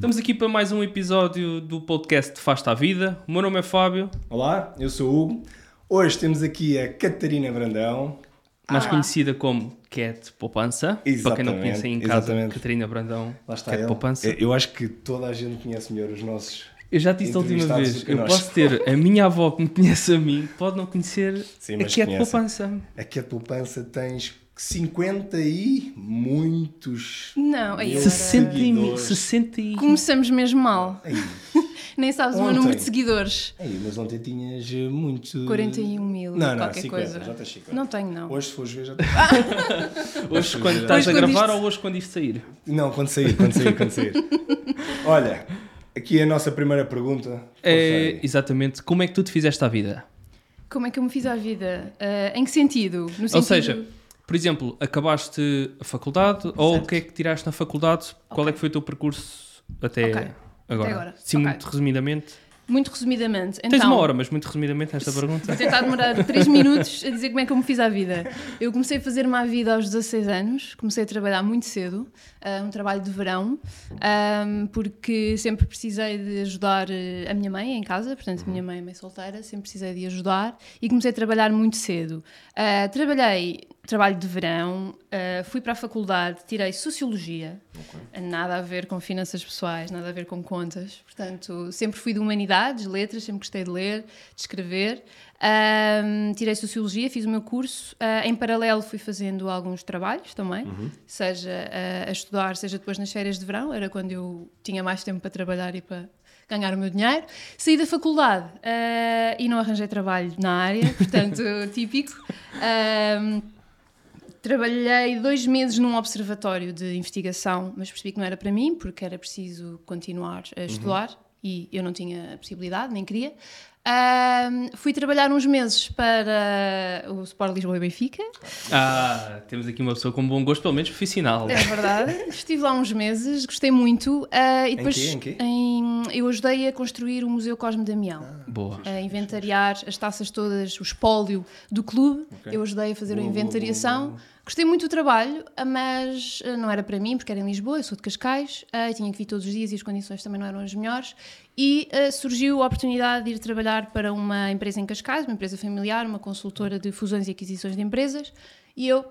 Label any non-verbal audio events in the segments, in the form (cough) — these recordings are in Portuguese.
Estamos aqui para mais um episódio do podcast Faz-te à Vida. O meu nome é Fábio, Olá, eu sou o Hugo. Hoje temos aqui a Catarina Brandão. mais conhecida como Cat Poupança. Para quem não Exatamente, conhece aí em casa, exatamente. Catarina Brandão, Lá está Cat ele. Poupança. Eu- acho que toda a gente conhece melhor os nossos. Eu já disse da última vez, eu nós. posso ter a minha avó que me conhece a mim, pode não conhecer Sim, a Cat conhece. Poupança. A Cat Poupança tens 50 e muitos. Não, aí mil agora- 60 e mil, seguidores. 60 e... Começamos mesmo mal. Ei, (laughs) Nem sabes o meu Ontem. número de seguidores. ei, mas ontem tinhas muito. 41 mil, Não, não, qualquer 50, coisa. já tens 50. Não tenho, não. Hoje, se fores ver, já (laughs) Hoje quando estás Hoje a quando gravar isto- ou hoje quando isto sair? Não, quando sair, quando sair, quando sair. (laughs) Olha, aqui a nossa primeira pergunta. É, exatamente, como é que tu te fizeste à vida? Como é que eu me fiz à vida? Ah, em que sentido? No Ou sentido... seja, por exemplo, acabaste a faculdade ou o Certo. que é que tiraste na faculdade? Qual é que foi o teu percurso até Ok. agora? agora. Sim, Ok. muito resumidamente. Muito resumidamente. Tens então, uma hora, mas muito resumidamente nesta pergunta. Vou tentar demorar 3 minutos a dizer como é que eu me fiz à vida. Eu comecei a fazer uma vida aos 16 anos, comecei a trabalhar muito cedo, ah, um trabalho de verão, ah, porque sempre precisei de ajudar eh, a minha mãe em casa, portanto, a minha mãe é mãe solteira, sempre precisei de ajudar e comecei a trabalhar muito cedo. Ah, trabalhei trabalho de verão, ah, fui para a faculdade, tirei Sociologia, nada a ver com finanças pessoais, nada a ver com contas, portanto, sempre fui de humanidades, letras, sempre gostei de ler, de escrever. Ahm, tirei Sociologia, fiz o meu curso. Ah, em paralelo, fui fazendo alguns trabalhos também, seja ah, a estudar, seja depois nas férias de verão, era quando eu tinha mais tempo para trabalhar e para ganhar o meu dinheiro. Saí da faculdade e não arranjei trabalho na área, (laughs) portanto, típico. Trabalhei dois meses num observatório de investigação, mas percebi que não era para mim, porque era preciso continuar a estudar e eu não tinha a possibilidade, nem queria. Ahm, fui trabalhar uns meses para o Sport Lisboa e Benfica, Ah, temos aqui uma pessoa com bom gosto, pelo menos profissional. é verdade. (laughs) Estive lá uns meses, gostei muito. ah, e depois quê? Em quê? em- eu ajudei a construir o Museu Cosme Damião. Boa. a inventariar as taças todas, o espólio do clube. Ok. Eu ajudei a fazer Boa, a boa, inventariação. boa, boa. Gostei muito do trabalho, ah, mas ah, não era para mim, porque era em Lisboa, eu sou de Cascais, e tinha que vir todos os dias e as condições também não eram as melhores. E ah, surgiu a oportunidade de ir trabalhar para uma empresa em Cascais, uma empresa familiar, uma consultora de fusões e aquisições de empresas, e eu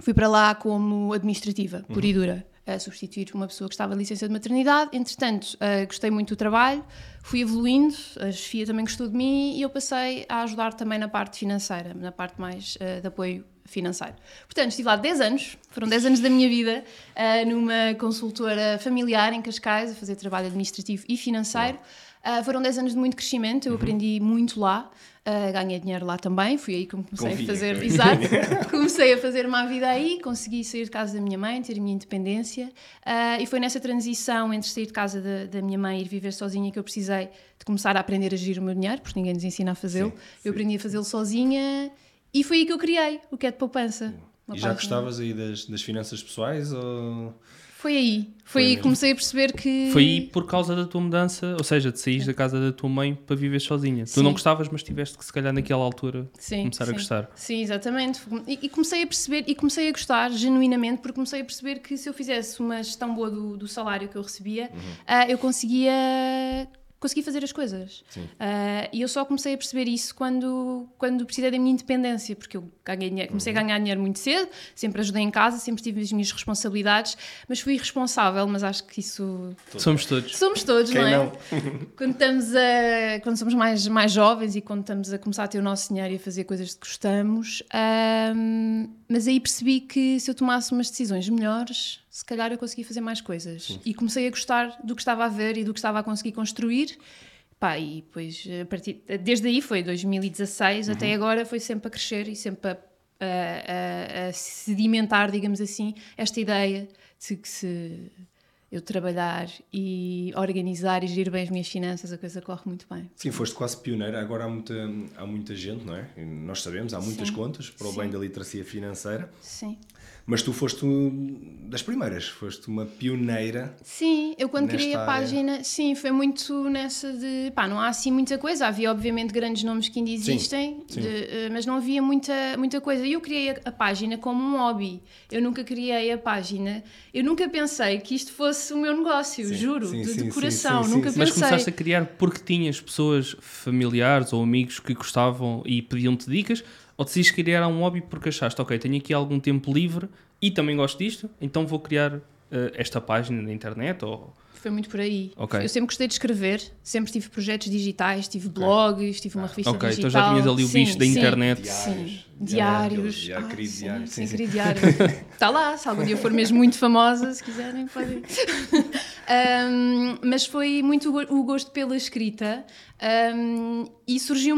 Fui para lá como administrativa, pura e dura, a substituir uma pessoa que estava de licença de maternidade. Entretanto, eh, gostei muito do trabalho, fui evoluindo, a chefia também gostou de mim e eu passei a ajudar também na parte financeira, na parte mais eh, de apoio financeiro. Portanto, estive lá 10 anos, foram 10 anos da minha vida, eh, numa consultora familiar em Cascais, a fazer trabalho administrativo e financeiro. Ah, foram 10 anos de muito crescimento, eu aprendi muito lá, ah, ganhei dinheiro lá também, fui aí que me comecei Confia, a fazer, confia. exato, (laughs) comecei a fazer uma vida aí, consegui sair de casa da minha mãe, ter a minha independência ah, e foi nessa transição entre sair de casa da, da minha mãe e ir viver sozinha que eu precisei de começar a aprender a gerir o meu dinheiro, porque ninguém nos ensina a fazê-lo. Eu aprendi a fazê-lo sozinha e foi aí que eu criei o que é de poupança. E já página. gostavas aí das, das finanças pessoais ou... Foi aí, foi, Foi aí que comecei a perceber que... Foi aí por causa da tua mudança, ou seja, de sair da casa da tua mãe para viver sozinha. Tu Sim. não gostavas, mas tiveste que, se calhar, naquela altura, Sim, começar a sim. gostar. Sim, exatamente. E, e comecei a perceber, e comecei a gostar genuinamente, porque comecei a perceber que se eu fizesse uma gestão boa do, do salário que eu recebia, ah, eu conseguia, conseguia fazer as coisas. Ah, e eu só comecei a perceber isso quando, quando precisei da minha independência, porque eu ganhei dinheiro, comecei a ganhar dinheiro muito cedo, sempre ajudei em casa, sempre tive as minhas responsabilidades, mas fui irresponsável, mas acho que isso Somos todos. Somos todos, Quem não é? não? (laughs) quando, estamos a, quando somos mais, mais jovens e quando estamos a começar a ter o nosso dinheiro e a fazer coisas que gostamos, ahm, mas aí percebi que se eu tomasse umas decisões melhores, se calhar eu conseguia fazer mais coisas. E comecei a gostar do que estava a ver e do que estava a conseguir construir. Pá, e depois, a partir, desde aí foi 2016 até agora, foi sempre a crescer e sempre a, a- a- a sedimentar, digamos assim, esta ideia de que se eu trabalhar e organizar e gerir bem as minhas finanças, a coisa corre muito bem. Sim, foste quase pioneira. Agora há muita, há muita gente, não é? Nós sabemos, há muitas Sim. contas para o Sim. bem da literacia financeira. Sim. Mas tu foste das primeiras, foste uma pioneira. Sim, eu quando criei a área. página, sim, foi muito nessa de, pá, não há assim muita coisa, havia obviamente grandes nomes que ainda existem, sim. de, eh, mas não havia muita, muita coisa. E eu criei a, a página como um hobby, eu nunca criei a página, eu nunca pensei que isto fosse o meu negócio, Sim, juro, sim, de, sim, de sim, coração. sim, Nunca sim, Mas pensei. começaste a criar porque tinhas pessoas familiares ou amigos que gostavam e pediam-te dicas? Ou decidiste criar um hobby porque achaste, ok, tenho aqui algum tempo livre e também gosto disto, então vou criar eh, esta página na internet? Ou... Foi muito por aí. Ok. Eu sempre gostei de escrever, sempre tive projetos digitais, tive blogs, tive uma revista Ok, digital. então já tinhas ali o Sim, bicho da sim, internet. Sim, Diários. diários. Diário, Ah, querido sim, diário. Sim, Sim, sim. querido diário. Está lá, se algum dia for mesmo muito famosa, se quiserem, podem. (laughs) Um, mas foi muito o go- o gosto pela escrita um, e surgiu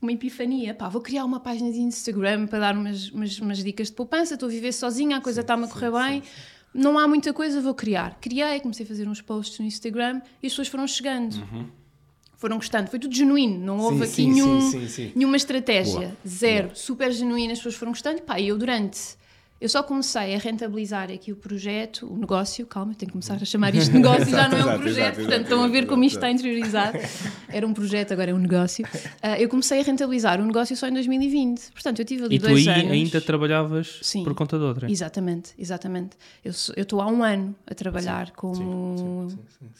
uma, uma epifania. Pá, vou criar uma página de Instagram para dar umas, umas, umas dicas de poupança. Estou a viver sozinha, a coisa está-me a correr bem. Não há muita coisa, vou criar. Criei, comecei a fazer uns posts no Instagram e as pessoas foram chegando. Foram gostando, foi tudo genuíno, não houve aqui sim, nenhum, sim, sim, sim. nenhuma estratégia, Boa, zero, super genuína, as pessoas foram gostando. Pá, e eu durante. Eu só comecei a rentabilizar aqui o projeto, o negócio, calma, eu tenho que começar a chamar isto de negócio, já não é um (laughs) Exato, projeto, exato, portanto exato, estão a ver exato, como isto exato. está interiorizado. Era um projeto, agora é um negócio. Ah, eu comecei a rentabilizar o negócio só em 2020, portanto eu tive ali E tu dois anos. ainda trabalhavas Sim. por conta de outra? Exatamente, exatamente. Eu estou há um ano a trabalhar como Ou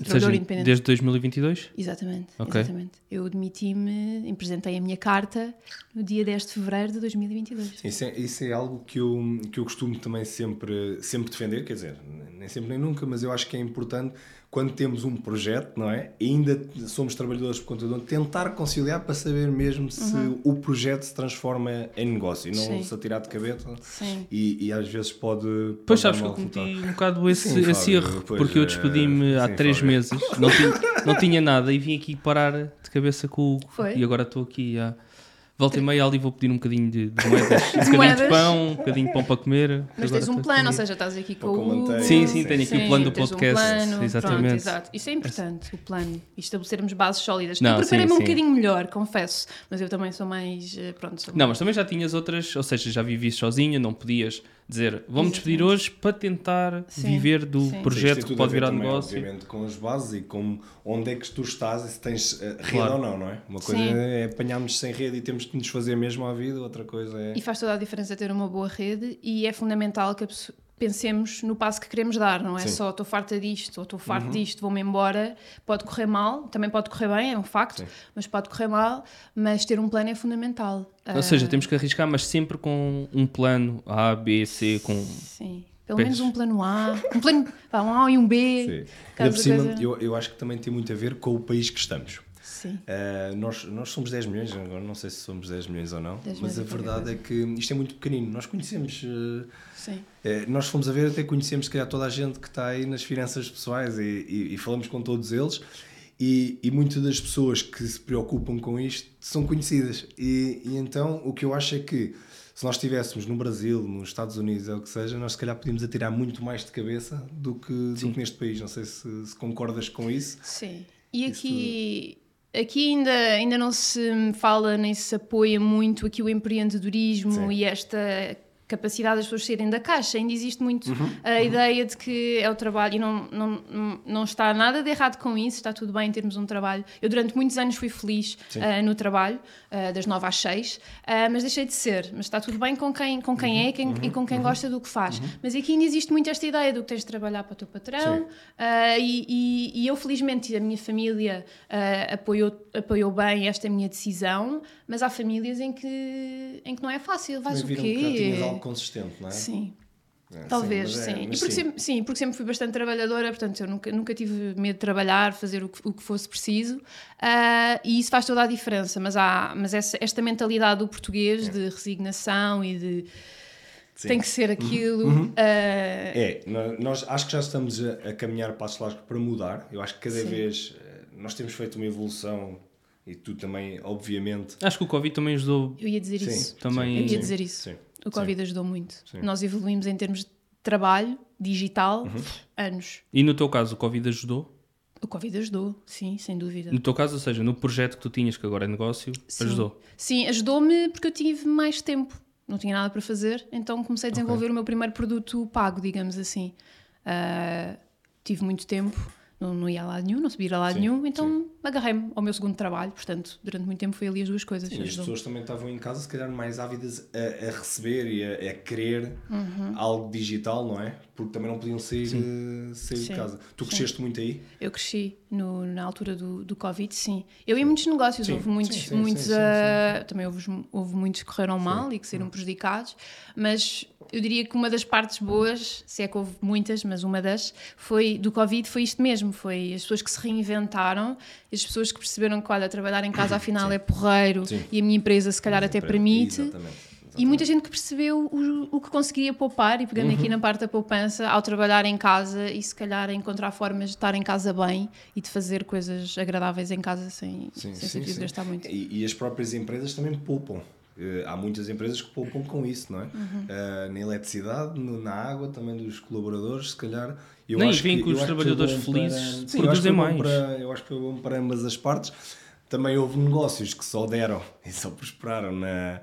trabalhador independente. desde 2022? Exatamente, Ok. exatamente. Eu demiti-me, apresentei a minha carta no dia 10 de fevereiro de 2022. Isso é, isso é algo que eu, que eu costumo também sempre, sempre defender, quer dizer, nem sempre nem nunca, mas eu acho que é importante quando temos um projeto, não é? E ainda somos trabalhadores por conta de um, tentar conciliar para saber mesmo se o projeto se transforma em negócio e não Sim. se atirar de cabeça. Sim. E, e às vezes pode. Pois pode sabes dar que eu cometi um bocado esse, Sim, esse Fábio, erro, pois, porque eu despedi-me há sim, três Fábio. meses, não tinha, não tinha nada e vim aqui parar de cabeça com o Hugo. Foi? E agora estou aqui a. Volta e meia ali vou pedir um bocadinho de, de (laughs) moedas, um bocadinho moedas. de pão, um bocadinho de pão para comer. Mas tens um plano, ou seja, estás aqui com com o. manteiga. Sim, sim, tenho aqui o plano do podcast. Um plano, Exatamente. Pronto, exato. Isso é importante, o plano. E estabelecermos bases sólidas. Não, eu preparei-me um sim, sim. bocadinho melhor, confesso. Mas eu também sou mais. eh, Pronto, sou Não, mas também já tinhas outras, ou seja, já vivias sozinha, não podias dizer vamos despedir hoje para tentar Sim, viver do sim. Projeto que pode virar também, negócio. Obviamente, com as bases e com onde é que tu estás e se tens uh, rede Claro. ou não, não é? Uma coisa Sim. é apanharmos sem rede e temos de nos fazer mesmo à vida, outra coisa é. E faz toda a diferença ter uma boa rede e é fundamental que a pessoa- pensemos no passo que queremos dar, não é Sim. Uhum. só estou farta disto ou estou farto disto, vou-me embora. Pode correr mal, também pode correr bem, é um facto, Sim. mas pode correr mal, mas ter um plano é fundamental. Ou seja, Ah, temos que arriscar, mas sempre com um plano A, B, C, com Sim, pelo Pés. menos um plano A, um plano um A e um B. Sim. Caso cima, coisa- eu, eu acho que também tem muito a ver com o país que estamos. Sim. Uh, nós, nós somos 10 milhões, agora não sei se somos 10 milhões ou não, 10 mas a verdade é que isto é muito pequenino. Nós conhecemos, uh, Sim. eh, nós fomos a ver, até conhecemos se calhar toda a gente que está aí nas finanças pessoais e, e- e falamos com todos eles. E, e muitas das pessoas que se preocupam com isto são conhecidas. E, e então o que eu acho é que se nós estivéssemos no Brasil, nos Estados Unidos, ou o que seja, nós se calhar podíamos atirar muito mais de cabeça do que, do que neste país. Não sei se, se concordas com isso. Sim. E Isso aqui, aqui ainda, ainda não se fala nem se apoia muito aqui o empreendedorismo Sim. e esta capacidade das pessoas saírem da caixa. Ainda existe muito Uhum, a ideia de que é o trabalho e não, não, não- está nada de errado com isso, está tudo bem termos um trabalho. Eu durante muitos anos fui feliz ah, no trabalho, ah, das 9 às 6, ah, mas deixei de ser. Mas está tudo bem com quem, com quem Uhum, é quem- e com quem gosta do que faz. Mas aqui ainda existe muito esta ideia do que tens de trabalhar para o teu patrão, e, e- e eu, felizmente, a minha família apoiou, apoiou bem esta minha decisão, mas há famílias em que, em que não é fácil. Vais o quê? Consistente, não é? Sim. É, Talvez, é- sim. mas e porque sim. Sempre, sim, porque sempre fui bastante trabalhadora, portanto, eu nunca, nunca tive medo de trabalhar, fazer o que, o que fosse preciso, ah, e isso faz toda a diferença. Mas, há, mas essa, esta mentalidade do português de resignação e de Sim. tem que ser aquilo. ah, É, nó- nós acho que já estamos a, a caminhar passos largos para mudar. Eu acho que cada Sim. vez eh, nós temos feito uma evolução e tu também, obviamente. Acho que o Covid também ajudou eu ia dizer Sim, isso. também. Eu ia sim, dizer isso. Sim, O Covid ajudou muito. Sim. Nós evoluímos em termos de trabalho digital Uhum. anos. E no teu caso, o Covid ajudou? O Covid ajudou, sim, sem dúvida. No teu caso, ou seja, no projeto que tu tinhas, que agora é negócio, Sim. ajudou. Sim, ajudou-me porque eu tive mais tempo. Não tinha nada para fazer, então comecei a desenvolver o meu primeiro produto pago, digamos assim. Ah, tive muito tempo não, não ia a lado nenhum, não subia a lado Sim, nenhum, então agarrei-me ao meu segundo trabalho. Portanto, durante muito tempo foi ali as duas coisas. Sim, as pessoas também estavam em casa, se calhar, mais ávidas a, a receber e a, a querer algo digital, não é? Porque também não podiam sair, eh, sair de Sim. casa. Tu Sim. cresceste muito aí? Eu cresci no- na altura do, do Covid, sim. Eu ia muitos negócios, Sim, houve muitos, sim, sim, muitos sim, sim, ah, também houve, houve muitos que correram mal e que saíram Uhum. prejudicados, mas eu diria que uma das partes boas, se é que houve muitas, mas uma das, foi do Covid foi isto mesmo, foi as pessoas que se reinventaram, as pessoas que perceberam que, olha, trabalhar em casa afinal é porreiro Sim. e a minha empresa se calhar até permite. Exatamente. E muita gente que percebeu o, o que conseguia poupar, e pegando Uhum. aqui na parte da poupança, ao trabalhar em casa e se calhar encontrar formas de estar em casa bem e de fazer coisas agradáveis em casa sem, Sim, sem sim, preciso sim. gastar muito. E, e as próprias empresas também poupam. Eh, há muitas empresas que poupam com isso, não é? Uhum. Eh, na eletricidade, no- na água, também dos colaboradores, se calhar. Eu Nem acho vêm que- com os eu acho que foi trabalhadores felizes para- Sim, eu acho que produzir foi bom mais. para- eu acho que foi bom para ambas as partes. Também houve negócios que só deram (laughs) e só prosperaram na,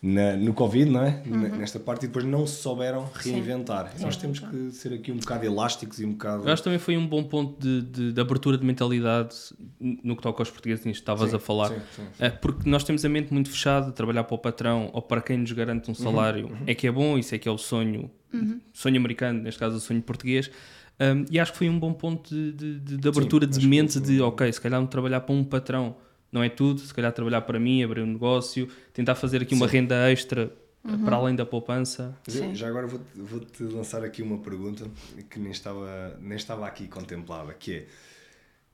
na- no Covid, não é? Uhum. Nesta parte, e depois não se souberam reinventar. Nós temos que ser aqui um bocado elásticos e um bocado. Eu acho que também foi um bom ponto de, de- de abertura de mentalidade no que toca aos portugueses, nisto que estavas Sim, a falar. sim, sim, É, porque nós temos a mente muito fechada, trabalhar para o patrão ou para quem nos garante um Uhum, salário é que é bom, isso é que é o sonho, sonho americano, neste caso o sonho português. Um, e acho que foi um bom ponto de, de- abertura de mente de ok, se calhar não trabalhar para um patrão não é tudo, se calhar trabalhar para mim, abrir um negócio, tentar fazer aqui uma renda extra uh, para além da poupança. Sim. já agora vou-te vou-te lançar aqui uma pergunta que nem estava, nem estava aqui contemplada, que é,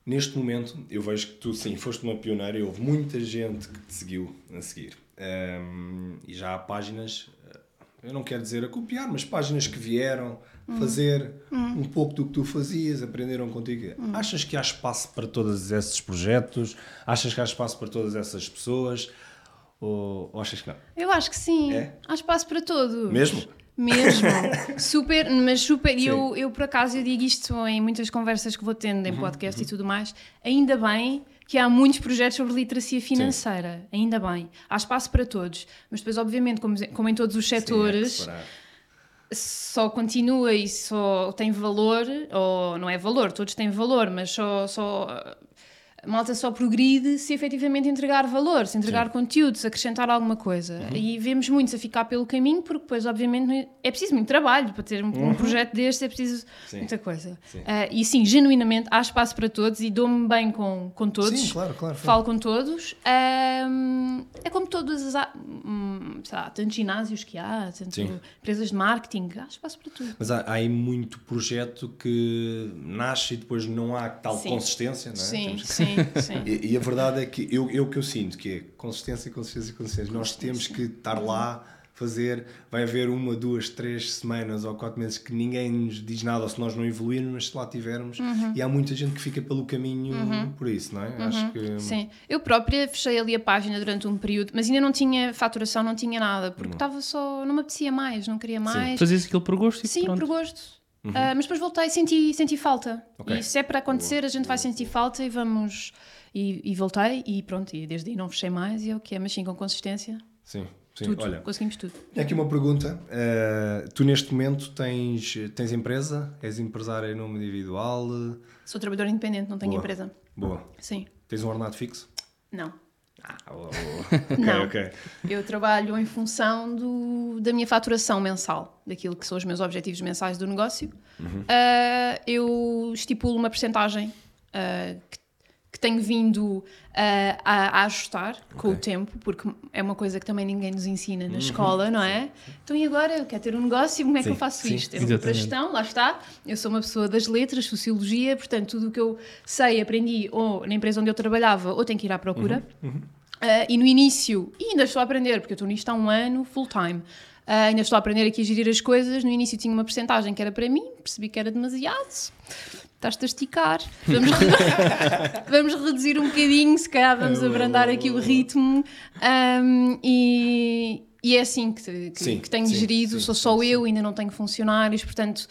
neste momento, eu vejo que tu, sim, foste uma pioneira e houve muita gente que te seguiu a seguir. Ahm, e já há páginas, eh, eu não quero dizer a copiar, mas páginas que vieram fazer um pouco do que tu fazias, aprenderam contigo. Achas que há espaço para todos esses projetos? Achas que há espaço para todas essas pessoas? Ou, ou achas que não? Eu acho que sim, É? há espaço para todos. Mesmo? Mesmo, (laughs) super, mas super, e Sim. eu, eu por acaso eu digo isto em muitas conversas que vou tendo em Uhum, podcast e tudo mais, ainda bem que há muitos projetos sobre literacia financeira, ainda bem, há espaço para todos, mas depois obviamente como, como em todos os Sim, é setores, que separar. Só continua e só tem valor, ou não é valor, todos têm valor, mas só, só a malta só progride se efetivamente entregar valor, se entregar conteúdo, se acrescentar alguma coisa. Uhum. E vemos muitos a ficar pelo caminho, porque depois, obviamente, é- é preciso muito trabalho para ter um, um projeto deste, é preciso Uhum. Sim. muita coisa. Sim. Ah, e sim, genuinamente, há espaço para todos e dou-me bem com, com todos. Sim, claro, claro. Falo com todos. Ahm, é como todas as. hum, sei lá, tantos ginásios que há, tanto Sim. empresas de marketing, há espaço para tudo. Mas há, há aí muito projeto que nasce e depois não há tal consistência, não é? Sim, que- sim, sim. E, e a verdade é que eu, eu que eu sinto que é consistência, consistência, consistência. Nós temos que estar lá, fazer. Vai haver uma, duas, três semanas ou quatro meses que ninguém nos diz nada ou se nós não evoluirmos, mas se lá tivermos. Uhum. E há muita gente que fica pelo caminho por isso, não é? Acho que. Sim, eu própria fechei ali a página durante um período, mas ainda não tinha faturação, não tinha nada, porque estava só, não me apetecia mais, não queria mais. Fazias aquilo por gosto e Sim, pronto. por gosto. Ah, mas depois voltei e senti, senti falta. Ok. E se é para acontecer, a gente vai sentir falta e vamos. E, e voltei e pronto, e desde aí não fechei mais e é o que é, mas sim com consistência. Sim, sim. tudo, Olha, conseguimos tudo. Aqui uma pergunta. Uh, tu neste momento tens, tens empresa? És empresário em nome individual? Sou trabalhador independente, não tenho Boa. empresa. Boa. Sim. Tens um ordenado fixo? Não. Ah, boa, (laughs) boa. ok, Não. ok. Eu trabalho em função do, da minha faturação mensal, daquilo que são os meus objetivos mensais do negócio. Uhum. Ah, eu estipulo uma percentagem ah, que, que tenho vindo ah, a, a ajustar com o tempo, porque é uma coisa que também ninguém nos ensina Uhum. na escola, não é? Então, e agora? Eu quero ter um negócio, como é que Sim, eu faço sim, isto? Eu vou para gestão, lá está. Eu sou uma pessoa das letras, sociologia, portanto, tudo o que eu sei, aprendi ou na empresa onde eu trabalhava, ou tenho que ir à procura. Uh, e no início, e ainda estou a aprender, porque eu estou nisto há um ano, full time, uh, ainda estou a aprender aqui a gerir as coisas. No início tinha uma porcentagem que era para mim, percebi que era demasiado. Estás-te a esticar. Vamos, (laughs) vamos reduzir um bocadinho, se calhar vamos abrandar aqui o ritmo. Um, e, e é assim que, que, Sim, que tenho sim, gerido. sim, Sou só eu, ainda não tenho funcionários, portanto.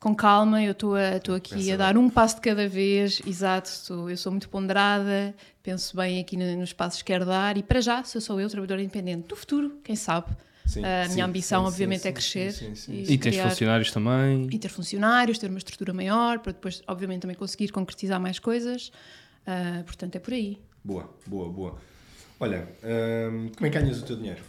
Com calma, eu estou aqui a dar um passo de cada vez, exato. Eu sou muito ponderada, penso bem aqui no- nos passos que quero dar e para já sou só eu, trabalhadora independente. No futuro, quem sabe, Sim, a sim, minha ambição, sim, obviamente, sim, é sim, crescer. sim, sim, E tens criar- funcionários também. e ter funcionários, ter uma estrutura maior, para depois, obviamente, também conseguir concretizar mais coisas. Ah, portanto, é por aí. Boa, boa, boa. Olha, hum, como é que ganhas o teu dinheiro?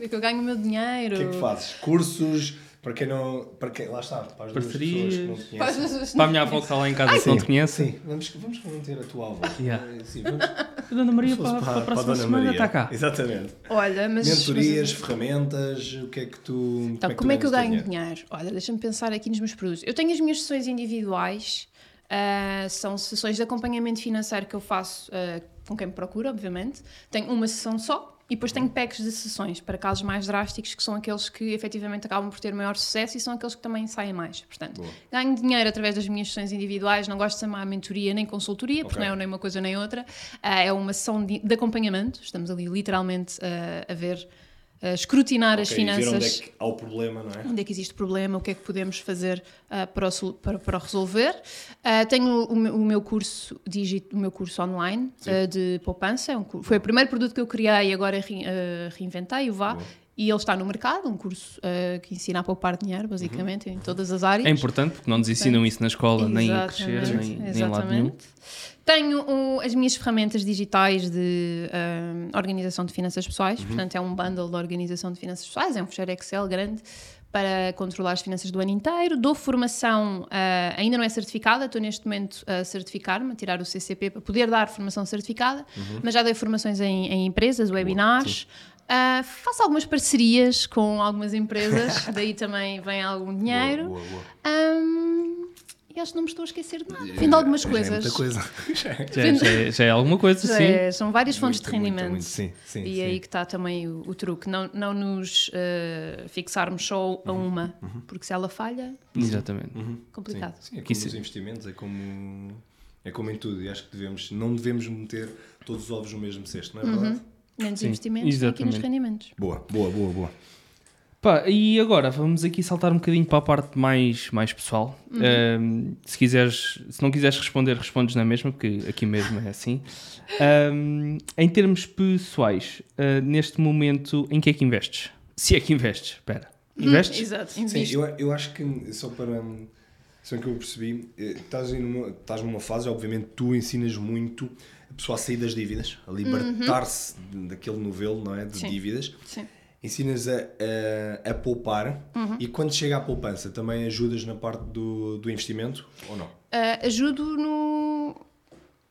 É (laughs) que eu ganho o meu dinheiro. O que é que fazes? Cursos? Para quem não. Para quem, lá está, para as duas Parcerias. pessoas que não conhecem. as- Para a minha avó que está lá em casa que não te conhece. Sim, vamos, vamos manter a tua avó. Yeah. Eh, Sim, vamos, A Dona Maria fosse para, para a próxima Dona semana Maria. está cá. Exatamente. Olha, mas. Mentorias, mas- ferramentas, o que é que tu. Então, como é que eu ganhas o ganho teu dinheiro? Olha, deixa-me pensar aqui nos meus produtos. Eu tenho as minhas sessões individuais, ah, são sessões de acompanhamento financeiro que eu faço ah, com quem me procura, obviamente. Tenho uma sessão só e depois tenho packs de sessões para casos mais drásticos, que são aqueles que efetivamente acabam por ter maior sucesso e são aqueles que também saem mais. Portanto, Boa. ganho dinheiro através das minhas sessões individuais, não gosto de chamar mentoria nem consultoria, porque Ok. não é nem uma coisa nem outra. Ah, é uma sessão de, de acompanhamento, estamos ali literalmente ah, a ver. A escrutinar as Ok, e ver finanças onde é que há o problema, não é? onde é que existe problema, o que é que podemos fazer ah, para, o para, para o resolver. Ah, tenho o, meu- o meu curso digi- o meu curso online ah, de poupança, é um foi o primeiro produto que eu criei e agora re- reinventei, o VA. Boa. E ele está no mercado, um curso ah, que ensina a poupar dinheiro, basicamente, em todas as áreas. É importante porque não nos ensinam isso na escola, nem a crescer, Exatamente, nem, nem em lado nenhum. Tenho um, as minhas ferramentas digitais de ah, organização de finanças pessoais, Uhum. portanto é um bundle de organização de finanças pessoais, é um fecheiro Excel grande para controlar as finanças do ano inteiro. Dou formação, ah, ainda não é certificada, estou neste momento a certificar-me, a tirar o CCP para poder dar formação certificada, Uhum. mas já dei formações em, em empresas, webinars. Ah, faço algumas parcerias com algumas empresas, (laughs) daí também vem algum dinheiro. Boa, boa, boa. Ahm, e acho que não me estou a esquecer de nada. Vim de algumas Já é coisas. muita coisa. (laughs) Já é. Já, é- já é, já é alguma coisa, Já sim. é- são várias fontes Muito, de muito, rendimento. muito. Sim, sim, e sim. aí que está também o, o truque. Não, não nos eh, fixarmos só Uhum. a uma, porque se ela falha, Exatamente. complicado. Sim, é como nos investimentos, é como, é como em tudo. E acho que devemos, não devemos meter todos os ovos no mesmo cesto, não é verdade? Menos Sim, investimentos aqui nos rendimentos. Boa, boa, boa, boa. Pá, e agora vamos aqui saltar um bocadinho para a parte mais, mais pessoal. Ahm, se quiseres, se não quiseres responder, respondes na mesma, porque aqui mesmo é assim. Ahm, em termos pessoais, ah, neste momento, em que é que investes? Se é que investes, espera. Investes? Exato, Sim, eu, eu acho que, só para. hum, Só que eu percebi, eh, estás, numa, estás numa fase, obviamente, tu ensinas muito a pessoa a sair das dívidas, a libertar-se de- daquele novelo, não é? De Sim. dívidas. Sim. Ensinas a, a, a poupar e quando chega à poupança, também ajudas na parte do, do investimento ou não? Ah, ajudo no,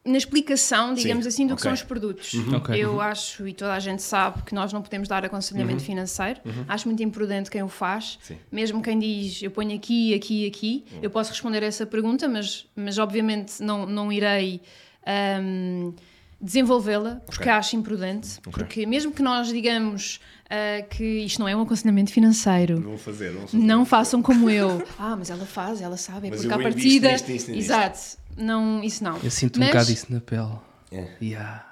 na explicação, digamos Sim, assim, do ok. que são os produtos. Ok. Eu acho, e toda a gente sabe, que nós não podemos dar aconselhamento financeiro. Acho muito imprudente quem o faz. Sim. Mesmo quem diz, eu ponho aqui, aqui, aqui, eu posso responder a essa pergunta, mas, mas obviamente não, não irei ahm, desenvolvê-la, porque Ok. acho imprudente. Porque mesmo que nós digamos ah, que isto não é um aconselhamento financeiro, Vão fazer, fazer. não façam como (laughs) eu. Ah, mas ela faz, ela sabe, é Mas porque à partida. nisto, nisto nisto. Exato. Não, isso não. Eu sinto um Mas- bocado isso na pele. É, Yeah.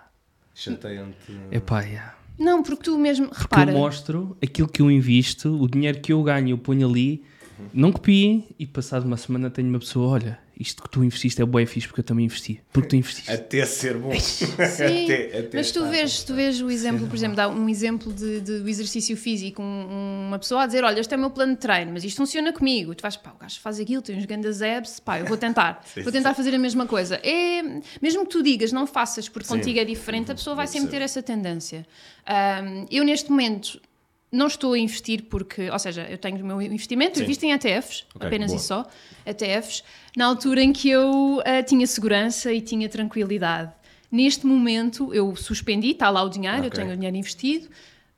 chateia-te. Epá, yeah. Não, porque tu mesmo, Porque repara, eu mostro aquilo que eu invisto, o dinheiro que eu ganho, eu ponho ali, não copiem e passado uma semana tenho uma pessoa, olha, isto que tu investiste é bué fixe porque eu também investi. Porque tu investiste. Até ser bom. Sim, (laughs) até, até mas tu vês, tu vês o exemplo, por exemplo, dá um exemplo de, de- do exercício físico, um- uma pessoa a dizer, olha, este é o meu plano de treino, mas isto funciona comigo. Tu vais, pá, o gajo faz aquilo, tem uns grandes abs, pá, eu vou tentar. (laughs) vou tentar fazer a mesma coisa. É, mesmo que tu digas, não faças porque Sim. contigo é diferente, a pessoa vai sempre ter essa tendência. Ahm, eu, neste momento, não estou a investir porque, ou seja, eu tenho o meu investimento, eu Sim. invisto em ETFs, Ok, apenas boa. e só, ETFs, na altura em que eu ah, tinha segurança e tinha tranquilidade. Neste momento eu suspendi, está lá o dinheiro, eu Ok. tenho o dinheiro investido,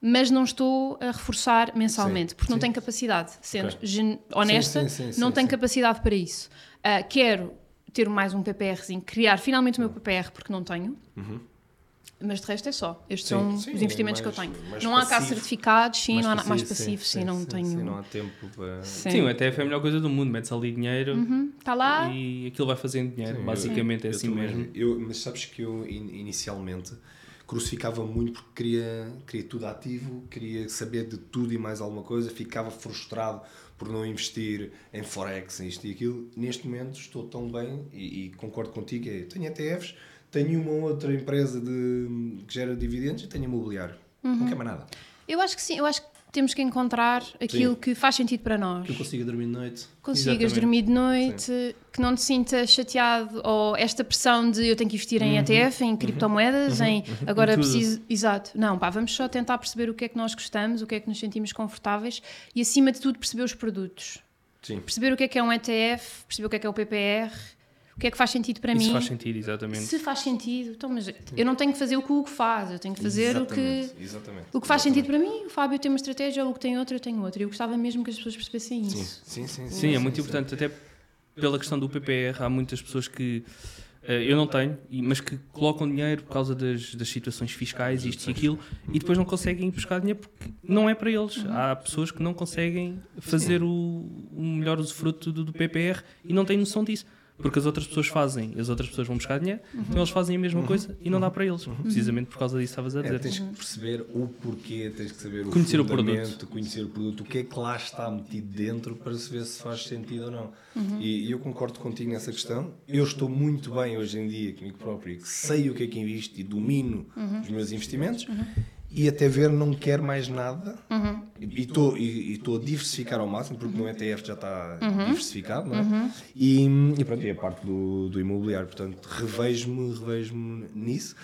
mas não estou a reforçar mensalmente, Sim, porque não sim. tenho capacidade. Sendo Ok. gen- honesta, sim, não tenho capacidade para isso. Ah, quero ter mais um PPRzinho, criar finalmente o meu PPR, porque não tenho. Mas de resto é só. Estes Uhum. Sim, são sim, os investimentos mais- que eu tenho. Não há cá certificados, sim, não há mais passivo, passivo, sim, não tenho. sim, não há tempo para... Sim. O ETF é a melhor coisa do mundo, metes ali dinheiro Está lá. e aquilo vai fazendo dinheiro. Basicamente é Eu assim também. mesmo. Eu, mas sabes que eu in- inicialmente crucificava muito porque queria, queria tudo ativo, queria saber de tudo e mais alguma coisa, ficava frustrado por não investir em Forex, em isto e aquilo. Neste momento estou tão bem e, e concordo contigo, é, tenho ETFs, tenho uma outra empresa de, que gera dividendos e tenho imobiliário. Não quer mais nada. Eu acho que sim, eu acho que temos que encontrar aquilo que faz sentido para nós. Que eu consiga dormir de noite. Consigas Exatamente. dormir de noite, que não te sintas chateado ou esta pressão de eu tenho que investir em ETF, em criptomoedas, em agora Tudo. preciso. Exato. Não, pá, vamos só tentar perceber o que é que nós gostamos, o que é que nos sentimos confortáveis e acima de tudo perceber os produtos. Sim. Perceber o que é que é um ETF, perceber o que é que é o PPR, que é que faz sentido para Isso mim. faz sentido, exatamente. Se faz sentido, então, mas eu não tenho que fazer o que o Hugo faz, eu tenho que fazer o que, Exatamente, exatamente. o que faz Exatamente. sentido para mim. O Fábio tem uma estratégia, o Hugo tem outra, eu tenho outra. Eu gostava mesmo que as pessoas percebessem Sim, isso. sim, sim. Sim, é muito importante, até pela questão do PPR, há muitas pessoas que eh, eu não tenho, mas que colocam dinheiro por causa das, das situações fiscais, isto e aquilo, e depois não conseguem ir buscar dinheiro porque não é para eles. Há pessoas que não conseguem fazer o, o melhor usufruto do, do PPR e não têm noção disso. Porque as outras pessoas fazem, as outras pessoas vão buscar dinheiro, então eles fazem a mesma coisa e não dá para eles. Precisamente por causa disso estavas a É, dizer. tens que perceber o porquê, tens que saber o Conhecer o produto. conhecer o produto, o que é que lá está metido dentro para se ver se faz sentido ou não. E, e eu concordo contigo nessa questão. Eu estou muito bem hoje em dia comigo próprio, que sei o que é que invisto e domino os meus investimentos. E até ver não quero mais nada e estou e, e estou a diversificar ao máximo porque no ETF já está diversificado não é? e, e pronto, é a parte do, do imobiliário portanto revejo-me revejo-me nisso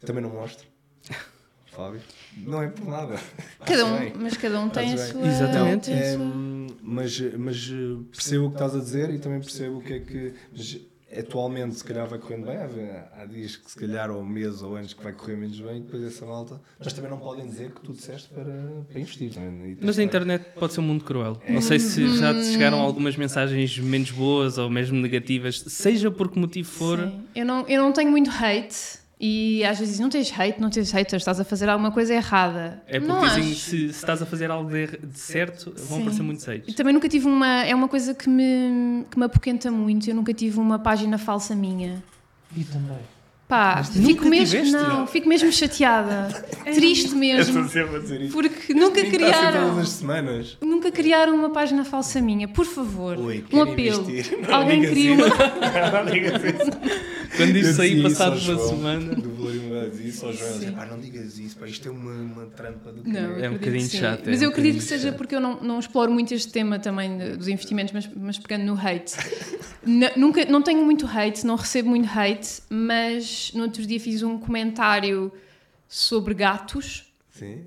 também não mostro (laughs) Fábio. Não é por nada. Cada um, mas cada um tem a sua. Exatamente. a É, mas, mas eh, percebo o que estás a dizer e também percebo o que é que. mas atualmente, se calhar, vai correndo bem. Há, há dias que, se calhar, ou meses ou anos que vai correr menos bem, e depois essa malta. Mas também não podem dizer que tu disseste para, para investir. E Mas a internet pode ser um mundo cruel. Não sei se já te chegaram algumas mensagens menos boas ou mesmo negativas, seja por que motivo for. Sim. Eu, não, eu não tenho muito hate. E às vezes dizem, não tens hate, não tens haters, estás a fazer alguma coisa errada. É não porque dizem que acho. se, se estás a fazer algo de, de certo, vão Sim. aparecer muitos hates. Eu também nunca tive uma. É uma coisa que me, que me apoquenta muito. Eu nunca tive uma página falsa minha. E também. Pá, fico mesmo. tiveste? Não, fico mesmo chateada. (laughs) Triste mesmo. sempre a dizer isso. Porque nunca criaram. todas as semanas. Nunca criaram uma página falsa minha. Por favor. Oi, um apelo. investir. (laughs) Não Alguém cria uma. (laughs) Isso. Quando Eu isto sair passado isso uma semana. Do Valor isso ao João. dizia, pá, não digas isso, pá, isto é uma, uma trampa do Não, caralho." É um bocadinho que chato, é Mas eu acredito que seja porque eu não, não exploro muito este tema também dos investimentos, mas, mas pegando no hate. Nunca, não tenho muito hate, não recebo muito hate, mas no outro dia fiz um comentário sobre gatos Sim.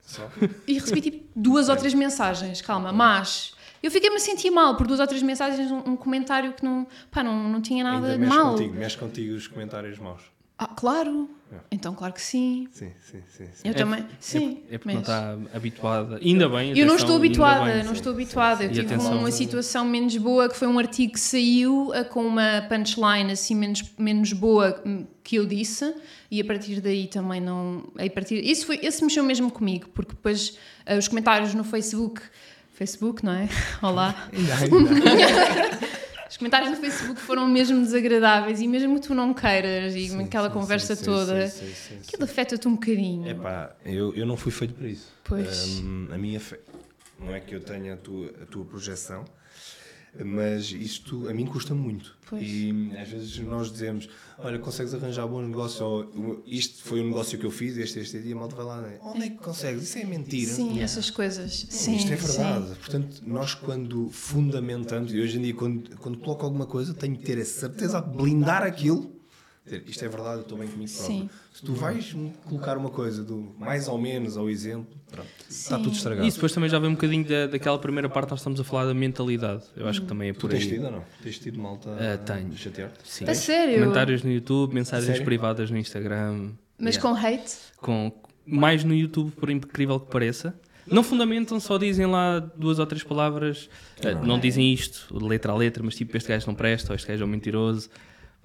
Só. e recebi tipo duas ou três mensagens, calma, mas eu fiquei-me a sentir mal por duas ou três mensagens, um, um comentário que não, pá, não, não tinha nada Ainda de mexe mal. contigo, mexe contigo os comentários maus. Ah, claro, É. então claro que sim. Sim, sim, sim. sim. Eu É- também, sim. É porque não mas- está habituada. Ainda bem. Eu não atenção, estou habituada, bem. não estou habituada. Eu E tive atenção. uma situação menos boa que foi um artigo que saiu ah, com uma punchline assim menos, menos boa hum, que eu disse e a partir daí também não. A partir, isso foi, esse mexeu mesmo comigo, porque depois ah, os comentários no Facebook. Facebook, não é? (laughs) Olá. Ainda, ainda. (laughs) Os comentários no Facebook foram mesmo desagradáveis e mesmo que tu não queiras e Sim, aquela sim, conversa sim, toda, sim, sim, aquilo afeta-te um bocadinho. Epá, eu, eu não fui feito para isso. Pois. Hum, a minha fe... Não é que eu tenha a tua, a tua projeção, mas isto a mim custa muito. Pois. E às vezes nós dizemos: Olha, consegues arranjar bom negócio? Ou, isto foi o negócio que eu fiz, este, este dia, a malta vai lá. né? Onde é que consegues? Isso é mentira. Sim, essas coisas. Sim, Isto é sim. verdade. Portanto, nós quando fundamentamos, e hoje em dia, quando, quando coloco alguma coisa, tenho que ter a certeza de blindar aquilo. Dizer, isto é verdade, eu estou bem comigo próprio. Sim. Se tu vais colocar uma coisa do mais ou menos ao exemplo, pronto, está tudo estragado. E isso depois também já vem um bocadinho da, daquela primeira parte, nós estamos a falar da mentalidade. Eu acho que também é Tu por tens aí. tido ou não? Tens tido malta Ah, tenho. chatear-te? Sim. A sério? Comentários no YouTube, mensagens Sério? privadas no Instagram. Mas Yeah. com hate? com mais no YouTube, por incrível que pareça. Não fundamentam, só dizem lá duas ou três palavras. eh, não dizem isto, letra a letra, mas tipo, este gajo não presta, ou este gajo é um mentiroso.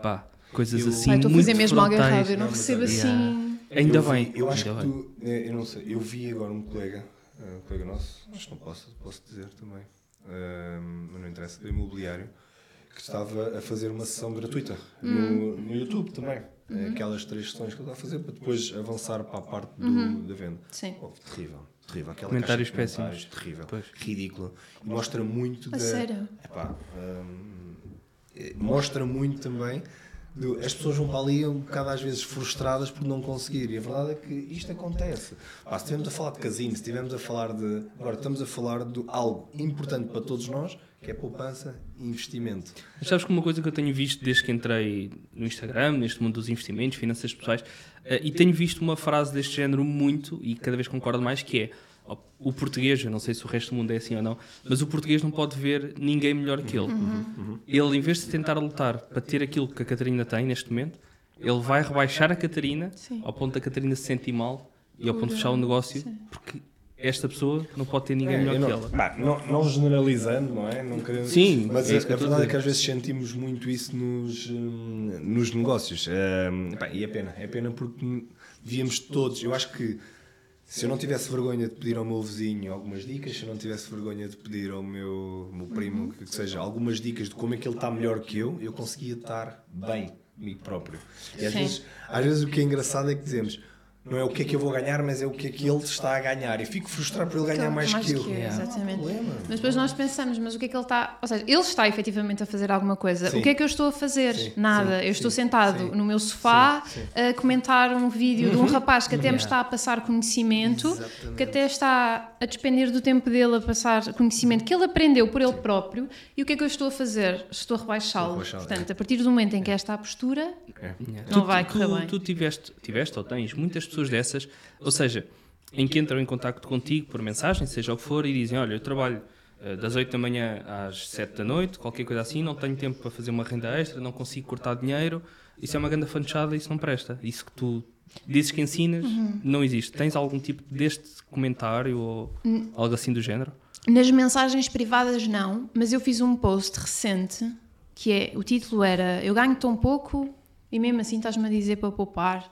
Pá, coisas Eu- assim. Estou a muito fazer mesmo algo frontais. errado, eu não, Não, recebo é- assim. Yeah. Ainda eu vi- bem. Eu acho ainda que tu, eh, eu não sei, eu vi agora um colega, eh, um colega nosso, acho que não posso, posso dizer também, eh, mas não interessa, do imobiliário, que estava a fazer uma sessão gratuita no, no YouTube também. Eh, Aquelas três sessões que ele está a fazer para depois avançar para a parte do, da venda. Sim. Oh, terrível, terrível. Aquela Comentários péssimos. Terrível, Pois. ridícula. E mostra muito A da. sério? Epá, hum, eh, mostra muito também as pessoas vão para ali um bocado às vezes frustradas por não conseguir. E a verdade é que isto acontece. Pá, se estivermos a falar de casino, se estivermos a falar de. Agora estamos a falar de algo importante para todos nós, que é poupança e investimento. Mas sabes que uma coisa que eu tenho visto desde que entrei no Instagram, neste mundo dos investimentos, finanças pessoais, eh, e tenho visto uma frase deste género muito, e cada vez concordo mais, que é o português, eu não sei se o resto do mundo é assim ou não, mas o português não pode ver ninguém melhor que ele. Ele, em vez de tentar lutar para ter aquilo que a Catarina tem neste momento, ele vai rebaixar a Catarina Sim. ao ponto da Catarina se sentir mal e ao ponto de fechar o negócio, Sim. porque esta pessoa não pode ter ninguém É, melhor eu que não, ela. Bah, não, não generalizando, não é? Não querendo- Sim, mas é a, a verdade é que às vezes sentimos muito isso nos, hum, nos negócios. Pá, e é pena, é pena porque devíamos todos. Eu acho que se eu não tivesse vergonha de pedir ao meu vizinho algumas dicas, se eu não tivesse vergonha de pedir ao meu, meu primo, que seja, algumas dicas de como é que ele está melhor que eu, eu conseguia estar bem comigo próprio. E às Sim. vezes, às vezes o que é engraçado é que dizemos. Não é o que é que eu vou ganhar, mas é o que é que ele está a ganhar. E fico frustrado por ele ganhar Então, mais, que eu. exatamente. Não há problema. Mas depois nós pensamos, mas o que é que ele está. Ou seja, ele está efetivamente a fazer alguma coisa. Sim. O que é que eu estou a fazer? Sim, Nada. sim, eu estou sim, sentado sim. no meu sofá Sim, a comentar um vídeo de um rapaz que até me está a passar conhecimento, Exatamente. que até está a despender do tempo dele a passar conhecimento que ele aprendeu por ele próprio. E o que é que eu estou a fazer? Estou a rebaixá-lo. Portanto, a partir do momento em que esta é a postura, É. não Tu- vai tu, correr tu, bem. Tu tiveste, tiveste ou tens muitas pessoas dessas, ou seja, em que entram em contacto contigo por mensagem, seja o que for, e dizem: Olha, eu trabalho eh, das 8 da manhã às 7 da noite, qualquer coisa assim, não tenho tempo para fazer uma renda extra, não consigo cortar dinheiro. Isso é uma grande fanchada, isso não presta. Isso que tu dizes que ensinas Uhum. não existe. Tens algum tipo deste comentário ou Hum. algo assim do género? Nas mensagens privadas não, mas eu fiz um post recente que é, o título era Eu ganho tão pouco e mesmo assim estás-me a dizer para poupar.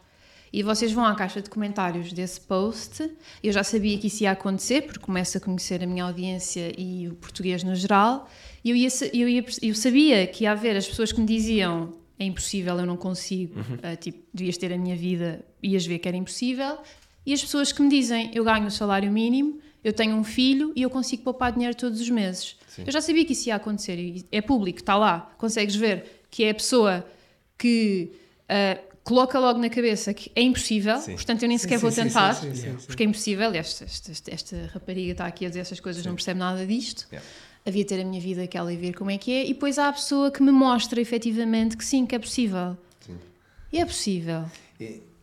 E vocês vão à caixa de comentários desse post. Eu já sabia que isso ia acontecer, porque começo a conhecer a minha audiência e o português no geral. E eu, ia, eu, ia, eu sabia que ia haver as pessoas que me diziam é impossível, eu não consigo, ah, tipo, devias ter a minha vida, ias ver que era impossível. E as pessoas que me dizem eu ganho o salário mínimo, eu tenho um filho e eu consigo poupar dinheiro todos os meses. Eu já sabia que isso ia acontecer é público, está lá, consegues ver que é a pessoa que ah, coloca logo na cabeça que é impossível, Sim. portanto eu nem Sim, sequer sim, vou tentar, sim, sim, sim, sim. porque é impossível. Esta, esta, esta- esta rapariga está aqui a dizer essas coisas, não percebe nada disto. Yeah. Havia ter a minha vida aquela e ver como é que é, e depois há a pessoa que me mostra efetivamente que sim, que é possível. E é possível,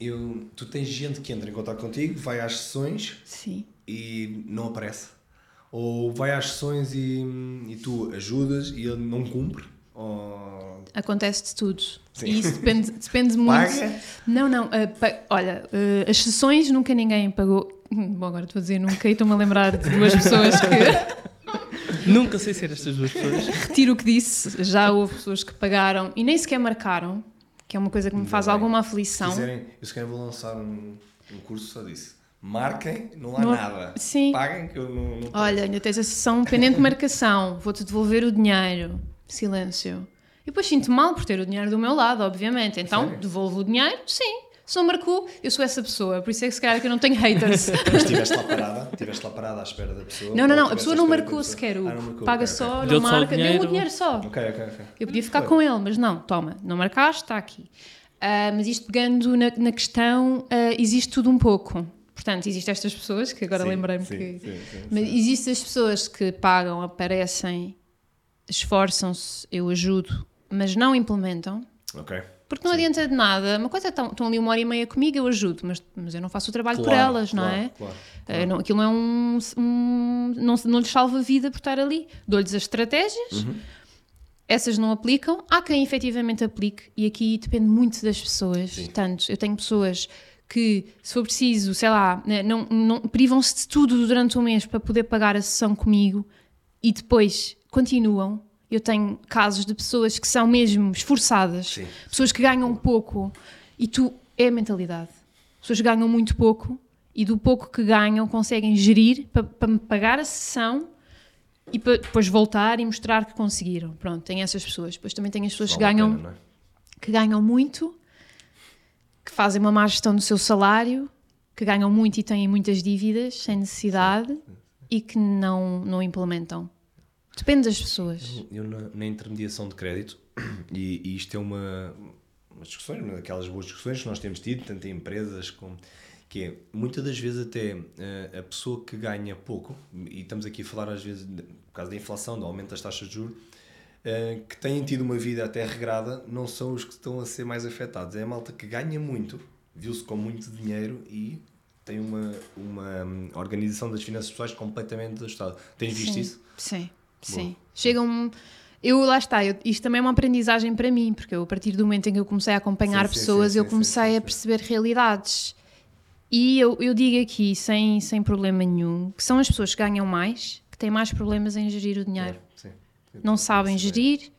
Eu, tu tens gente que entra em contato contigo, vai às sessões sim. e não aparece. Ou vai às sessões e, e tu ajudas e ele não cumpre. Ou... Acontece de tudo. Sim. E isso depende, depende muito. Paga? Não, não. ah, pa- olha, ah, as sessões nunca ninguém pagou. Hum, Bom, agora estou a dizer nunca e estou-me a lembrar de duas pessoas que. (laughs) Nunca sei ser estas duas pessoas. Retiro o que disse. Já houve pessoas que pagaram e nem sequer marcaram, que é uma coisa que me Ainda faz bem. alguma Se aflição. quiserem, eu se calhar vou lançar um, um curso só disso. Marquem, não há Não- nada. Sim. Paguem que eu não. não Olha, ainda tens a sessão pendente de marcação, vou-te devolver o dinheiro. Silêncio. E depois sinto mal por ter o dinheiro do meu lado, obviamente. Então, Sério? devolvo o dinheiro? Sim. Se não marcou, eu sou essa pessoa. Por isso é que se calhar que eu não tenho haters. (laughs) Mas estiveste lá parada, estiveste lá parada à espera da pessoa. Não, não, não. A pessoa não marcou pessoa? sequer. o Ah, marcou, Paga ok, só, ok. não marca. Deu dinheiro. o dinheiro só. Ok, ok, ok. Eu podia ficar Foi. com ele, mas não, toma, não marcaste, está aqui. Ah, mas isto pegando na, na questão, ah, existe tudo um pouco. Portanto, existem estas pessoas, que agora lembrei-me que. sim, sim, Mas sim. existem as pessoas que pagam, aparecem, esforçam-se, eu ajudo, mas não implementam. Ok. Porque não adianta de nada. Uma coisa é estão, estão ali uma hora e meia comigo, eu ajudo, mas, mas eu não faço o trabalho por Claro, elas, não claro, é? claro, Eh, não- aquilo não é um. um- não, não lhes salva a vida por estar ali. Dou-lhes as estratégias, Uhum. essas não aplicam. Há quem efetivamente aplique, e aqui depende muito das pessoas. Sim. Tanto, eu tenho pessoas que, se for preciso, sei lá, né, não, não, privam-se de tudo durante um mês para poder pagar a sessão comigo e depois continuam. Eu tenho casos de pessoas que são mesmo esforçadas, Sim. pessoas que ganham pouco e tu é a mentalidade. Pessoas que ganham muito pouco e do pouco que ganham conseguem gerir para, para me pagar a sessão e para depois voltar e mostrar que conseguiram. Pronto, tem essas pessoas. Depois também tem as pessoas que Vale ganham, pena, é? que ganham muito, que fazem uma má gestão do seu salário, que ganham muito e têm muitas dívidas sem necessidade e que não, não implementam. Depende das pessoas. Eu na, na intermediação de crédito, (clears throat) e, e isto é uma, umas discussões, uma daquelas boas discussões que nós temos tido, tanto em empresas como. Que é, muitas das vezes até uh, a pessoa que ganha pouco, e estamos aqui a falar às vezes, de, por causa da inflação, do aumento das taxas de juros, uh, que têm tido uma vida até regrada, não são os que estão a ser mais afetados. É a malta que ganha muito, viu-se com muito dinheiro e tem uma, uma hum, organização das finanças pessoais completamente ajustada. Tens visto sim, isso? Sim, sim. Chegam. Eu lá está, eu, isto também é uma aprendizagem para mim, porque eu, a partir do momento em que eu comecei a acompanhar Sim, pessoas, sim, eu sim, comecei sim, sim, a perceber realidades. E eu, eu digo aqui, sem, sem problema nenhum, que são as pessoas que ganham mais que têm mais problemas em gerir o dinheiro. Não sabem gerir,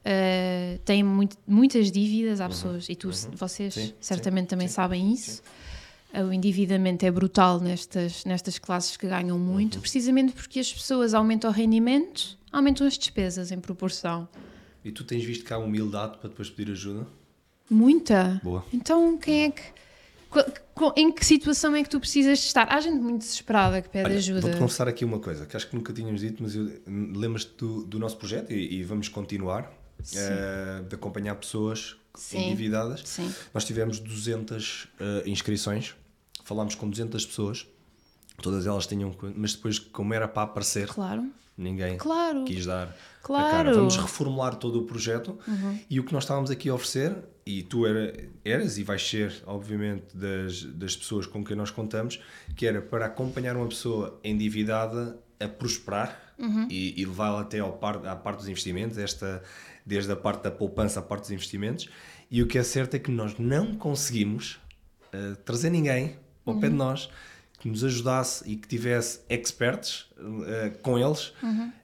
uh, têm muito- muitas dívidas às pessoas, e tu, vocês Uhum. Sim, certamente também sabem isso. Uh, O endividamento é brutal nestas, nestas classes que ganham Uhum. muito, precisamente porque as pessoas aumentam o rendimento, aumentam as despesas em proporção. E tu tens visto que há humildade para depois pedir ajuda? Muita. Boa. Então, quem é que. qu- qu- Em que situação é que tu precisas de estar? Há gente muito desesperada que pede Olha, ajuda. Vou-te confessar aqui uma coisa que acho que nunca tínhamos dito, mas eu- lembras-te do, do nosso projeto e, e vamos continuar eh, de acompanhar pessoas Sim. endividadas. Sim. Nós tivemos 200 eh, inscrições, falámos com 200 pessoas, todas elas tinham, mas depois, como era para aparecer, Claro. ninguém Claro. quis dar Claro. a cara. Vamos reformular todo o projeto e o que nós estávamos aqui a oferecer, e tu era, eras e vais ser, obviamente, das, das pessoas com quem nós contamos, que era para acompanhar uma pessoa endividada a prosperar e, e levá-la até ao par, à parte dos investimentos, esta, desde a parte da poupança à parte dos investimentos. E o que é certo é que nós não conseguimos eh, trazer ninguém ao pé de nós que nos ajudasse e que tivesse experts eh, com eles,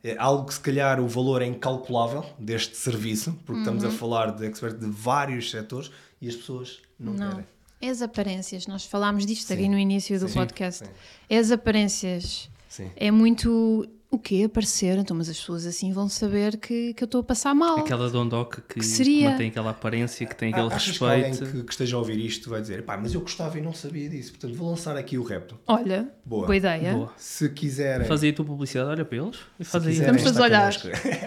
É algo que se calhar o valor é incalculável deste serviço, porque estamos a falar de experts de vários setores e as pessoas não, Não. querem. É as aparências. Nós falámos disto Sim. aqui no início do Sim. podcast. Sim. É as aparências. Sim. É muito. O quê? Aparecer? Então, mas as pessoas assim vão saber que, que eu estou a passar mal. Aquela dondoca que, Que seria- mantém aquela aparência, que tem aquele achas que alguém respeito. que, que esteja a ouvir isto vai dizer, pá, mas eu gostava e não sabia disso, portanto vou lançar aqui o repto. Olha, Boa. boa, ideia. Boa. Se quiserem... Faz aí a tua publicidade, olha para eles faz Se aí. quiserem Estamos todos a olhar.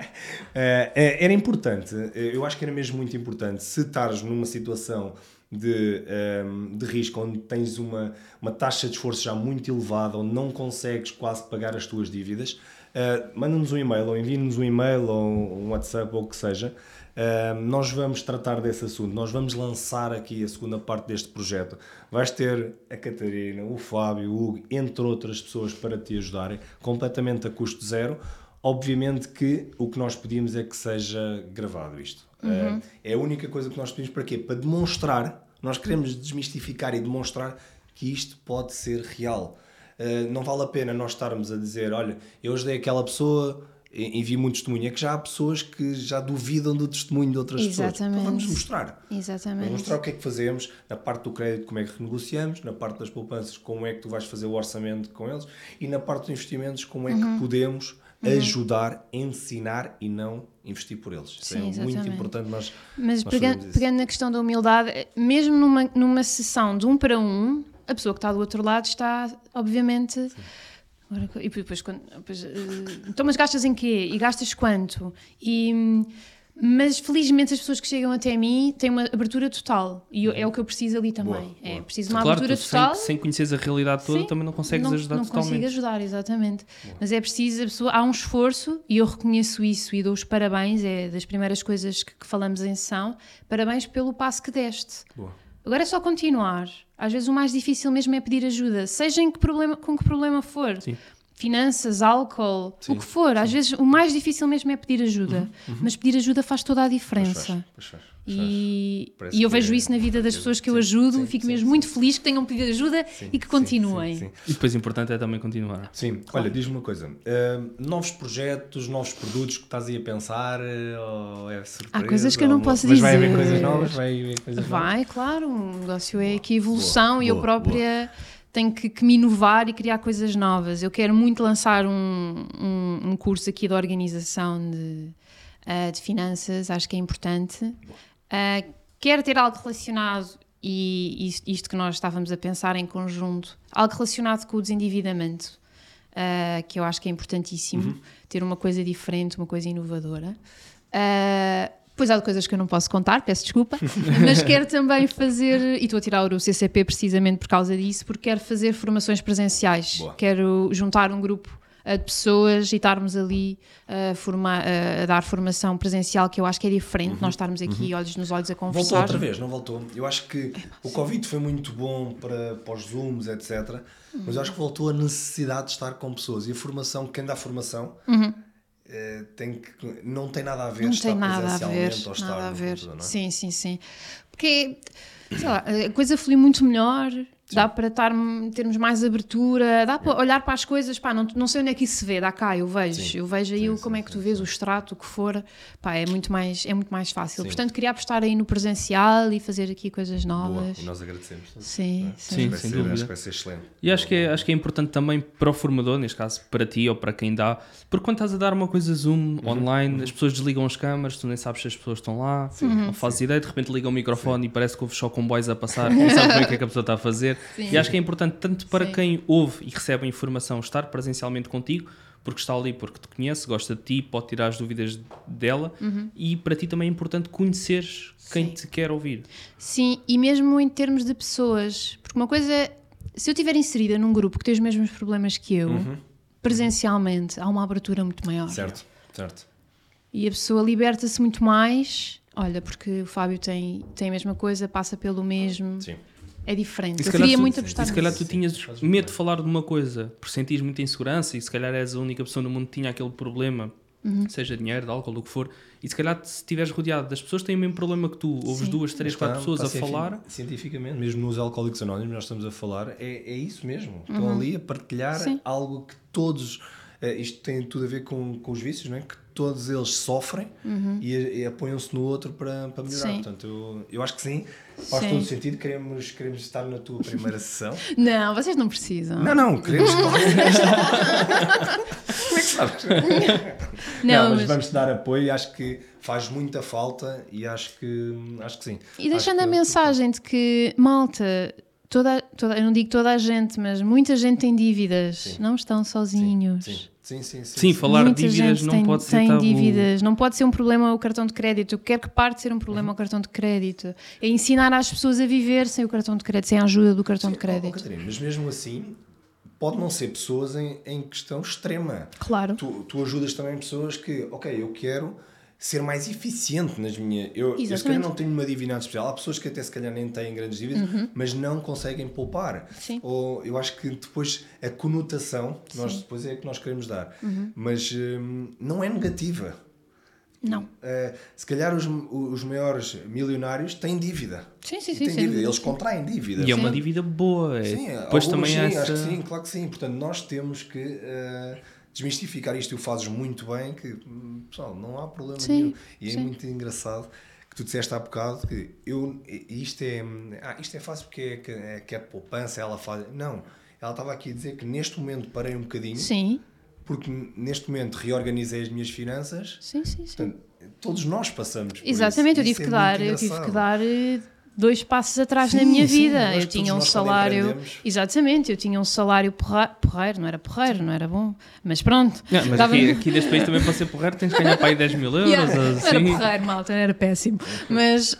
(laughs) era importante, eh, eu acho que era mesmo muito importante, se estares numa situação de, ehm, de risco onde tens uma, uma taxa de esforço já muito elevada, onde não consegues quase pagar as tuas dívidas, eh, manda-nos um e-mail ou envia-nos um e-mail ou um WhatsApp ou o que seja. Ehm, nós vamos tratar desse assunto, nós vamos lançar aqui a segunda parte deste projeto. Vais ter a Catarina, o Fábio, o Hugo, entre outras pessoas para te ajudarem, completamente a custo zero. Obviamente que o que nós pedimos é que seja gravado isto. Uhum. É a única coisa que nós pedimos para quê? Para demonstrar, nós queremos desmistificar e demonstrar que isto pode ser real. Uh, não vale a pena nós estarmos a dizer, olha, eu ajudei aquela pessoa, envio muito testemunho. É que já há pessoas que já duvidam do testemunho de outras pessoas. Exatamente. Então vamos mostrar. Vamos Exatamente. mostrar o que é que fazemos, na parte do crédito como é que renegociamos, na parte das poupanças como é que tu vais fazer o orçamento com eles e na parte dos investimentos como é Uhum. que podemos ajudar, ensinar e não investir por eles. Isso Sim, é muito exatamente. importante nós Mas nós pegando, pegando na questão da humildade, eh, mesmo numa, numa sessão de um para um, a pessoa que está do outro lado está, obviamente. Agora, e depois, quando, depois, eh, então, mas gastas em quê? E gastas quanto? E, mas felizmente as pessoas que chegam até mim têm uma abertura total. E eu- é o que eu preciso ali também. Boa, é boa. preciso de uma Claro, abertura tu total. sem, sem conheceres a realidade toda Sim, também não consegues não, ajudar não totalmente. consigo ajudar, exatamente. Mas é preciso, a pessoa, há um esforço e eu reconheço isso e dou os parabéns, é das primeiras coisas que, que falamos em sessão. Parabéns pelo passo que deste. Boa. Agora é só continuar. Às vezes o mais difícil mesmo é pedir ajuda, seja que problema, com que problema for. Sim. Finanças, álcool, Sim, o que for. Às vezes o mais difícil mesmo é pedir ajuda. Mas pedir ajuda faz toda a Pois faz, diferença. pois faz, pois faz. E, e eu vejo é- isso na vida das sim, pessoas que eu sim, ajudo sim, e fico sim, mesmo sim, muito feliz que tenham pedido ajuda Sim, e que sim, continuem. sim, sim. E depois o importante é também continuar. Sim, olha, diz-me uma coisa: uh, novos projetos, novos produtos que estás aí a pensar? uh, Ou é surpresa? coisas que eu não posso Mas vai haver dizer. coisas novas? Vai haver coisas novas? Vai, claro, um negócio é aqui evolução boa, e eu boa, própria tenho que, que me inovar e criar coisas novas. Eu quero muito lançar um, um, um curso aqui de organização de, ah, de finanças, acho que é importante. Ah, quero ter algo relacionado, e isto, isto que nós estávamos a pensar em conjunto, algo relacionado com o desendividamento, ah, que eu acho que é importantíssimo, ter uma coisa diferente, uma coisa inovadora. Ah, Pois há coisas que eu não posso contar, peço desculpa, (laughs) mas quero também fazer, e estou a tirar o CCP precisamente por causa disso, porque quero fazer formações presenciais. Boa. Quero juntar um grupo uh, de pessoas e estarmos ali uh, formar, uh, a dar formação presencial, que eu acho que é diferente, nós estarmos aqui olhos nos olhos a Voltou conversar. outra vez, não voltou? Eu acho que o Covid foi muito bom para, para os Zooms, etc. Mas eu acho que voltou a necessidade de estar com pessoas. E a formação, quem dá formação, eh, tem que, não tem nada a ver. Não estar tem nada a ver, presencialmente ou estar nada a ver. é? Sim, sim, sim. Porque, sei lá, a coisa flui muito melhor, dá para estar, termos mais abertura, dá para olhar para as coisas, pá, não, não sei onde é que isso se vê, dá cá, eu vejo, Sim. eu vejo aí Sim, sim, como é que tu sim, vês sim. o extrato, o que for, pá, é muito mais, é muito mais fácil. Sim. Portanto, queria apostar aí no presencial e fazer aqui coisas Boa, novas. e nós agradecemos. Sim, Acho sim. Sim, sem ser- dúvida. Acho que vai ser excelente. E acho que, é, acho que é importante também para o formador, neste caso para ti ou para quem dá, porque quando estás a dar uma coisa Zoom online, as pessoas desligam as câmaras, tu nem sabes se as pessoas estão lá, não fazes ideia, de repente ligam o microfone e parece que ouves só comboios a passar, (laughs) não sabes bem o que é que a pessoa está a fazer. Sim. E acho que é importante tanto para Sim. quem ouve e recebe a informação estar presencialmente contigo, porque está ali porque te conhece, gosta de ti, pode tirar as dúvidas dela, e para ti também é importante conheceres quem Sim. te quer ouvir. Sim, e mesmo em termos de pessoas, porque uma coisa é, se eu estiver inserida num grupo que tem os mesmos problemas que eu, presencialmente, há uma abertura muito maior. Certo, certo. E a pessoa liberta-se muito mais. Olha, porque o Fábio tem, tem a mesma coisa, passa pelo mesmo. Sim. É diferente. Se Eu calhar queria tu- muito E apostar se calhar tu tinhas medo de falar de uma coisa por sentires muita insegurança e se calhar és a única pessoa no mundo que tinha aquele problema, Uhum. seja dinheiro, de álcool, o que for, e se calhar se estiveres rodeado das pessoas que têm o mesmo problema que tu, ouves Sim. duas, três, Está- quatro pessoas a está cienti- falar, Cientificamente, mesmo nos Alcoólicos Anónimos, nós estamos a falar, é, é isso mesmo. Estão ali a partilhar Uhum. Sim. algo que todos. eh, isto tem tudo a ver com, com os vícios, não é? Que todos eles sofrem e, e apoiam-se no outro para, para melhorar. Uhum. Sim. Portanto, eu, eu acho que sim, faz Sim. todo sentido. Queremos, queremos estar na tua primeira sessão. (laughs) Não, vocês não precisam. Não, não, queremos. (laughs) Como é que sabes? Não, mas, mas- vamos te dar apoio e acho que faz muita falta e acho que, acho que sim. E deixando Acho a que- mensagem de que, malta, toda, toda, eu não digo toda a gente, mas muita gente tem dívidas, Sim. não estão sozinhos. Sim, sim, sim. sim, sim, falar Muita de dívidas gente não tem, pode ser tem tabu. dívidas, não pode ser um problema o cartão de crédito. Eu quero que parte de ser um problema o cartão de crédito. É ensinar às pessoas a viver sem o cartão de crédito, sem a ajuda do cartão de Sim, oh, crédito. Catarina, mas mesmo assim, pode não ser pessoas em, em questão extrema. Claro. Tu, tu ajudas também pessoas que, ok, eu quero ser mais eficiente nas minhas. Eu, eu se calhar Exatamente. não tenho uma dívida especial. Há pessoas que até se calhar nem têm grandes dívidas, mas não conseguem poupar. Uhum. Sim. Ou eu acho que depois a conotação, nós Sim. Uhum. depois é a que nós queremos dar, mas hum, não é negativa. Não. Uh, se calhar os, os maiores milionários têm dívida. Sim, sim, sim. têm sem dívida. dívida. Eles contraem dívidas. E é uma Sim. dívida boa. É. Sim, Depois algumas também sim, há acho essa... que sim, claro que sim. Portanto, nós temos que uh, desmistificar isto. Tu fazes muito bem, que hum, pessoal, não há problema Sim, nenhum. E é sim. muito engraçado que tu disseste há bocado que eu, isto, é, ah, isto é fácil porque é, é, que é poupança, ela faz. Não, ela estava aqui a dizer que neste momento parei um bocadinho, Sim, porque neste momento reorganizei as minhas finanças. sim, sim. sim. Portanto, todos nós passamos por Exatamente, eu isso. tive Isso que é dar, eu tive que dar eh, dois passos atrás na Sim, minha sim, vida. eu tinha um salário. Exatamente, eu tinha um salário porra- porreiro, não era porreiro, não era bom, mas pronto. Não, mas aqui, aqui neste país também para ser porreiro tens de ganhar para aí 10 mil euros. Yeah, não era assim. porreiro, malta, era péssimo. Mas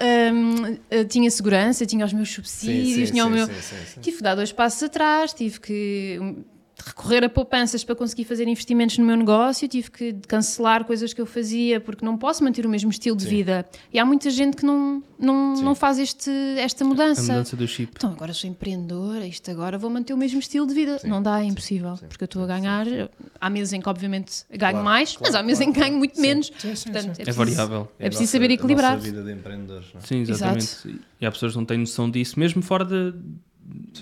eu tinha segurança, tinha os meus subsídios, sim, tinha o meu. sim, sim, sim. Tive que dar dois passos atrás, tive que hum, recorrer a poupanças para conseguir fazer investimentos no meu negócio, tive que cancelar coisas que eu fazia porque não posso manter o mesmo estilo de Sim. vida. E há muita gente que não, não, Sim. não faz este, esta A mudança. mudança do chip. Então, agora sou empreendedora, isto agora vou manter o mesmo estilo de vida. Sim, não dá, é impossível, sim, porque eu estou a sim, ganhar. Há meses em que, obviamente, ganho Claro, mais, claro, mas há meses claro, em que ganho muito menos. Sim, sim, Portanto, sim. é É preciso- variável. É preciso a saber equilibrar. A nossa vida de empreendedores. Não é? Sim, exatamente. E há pessoas que não têm noção disso, mesmo fora de.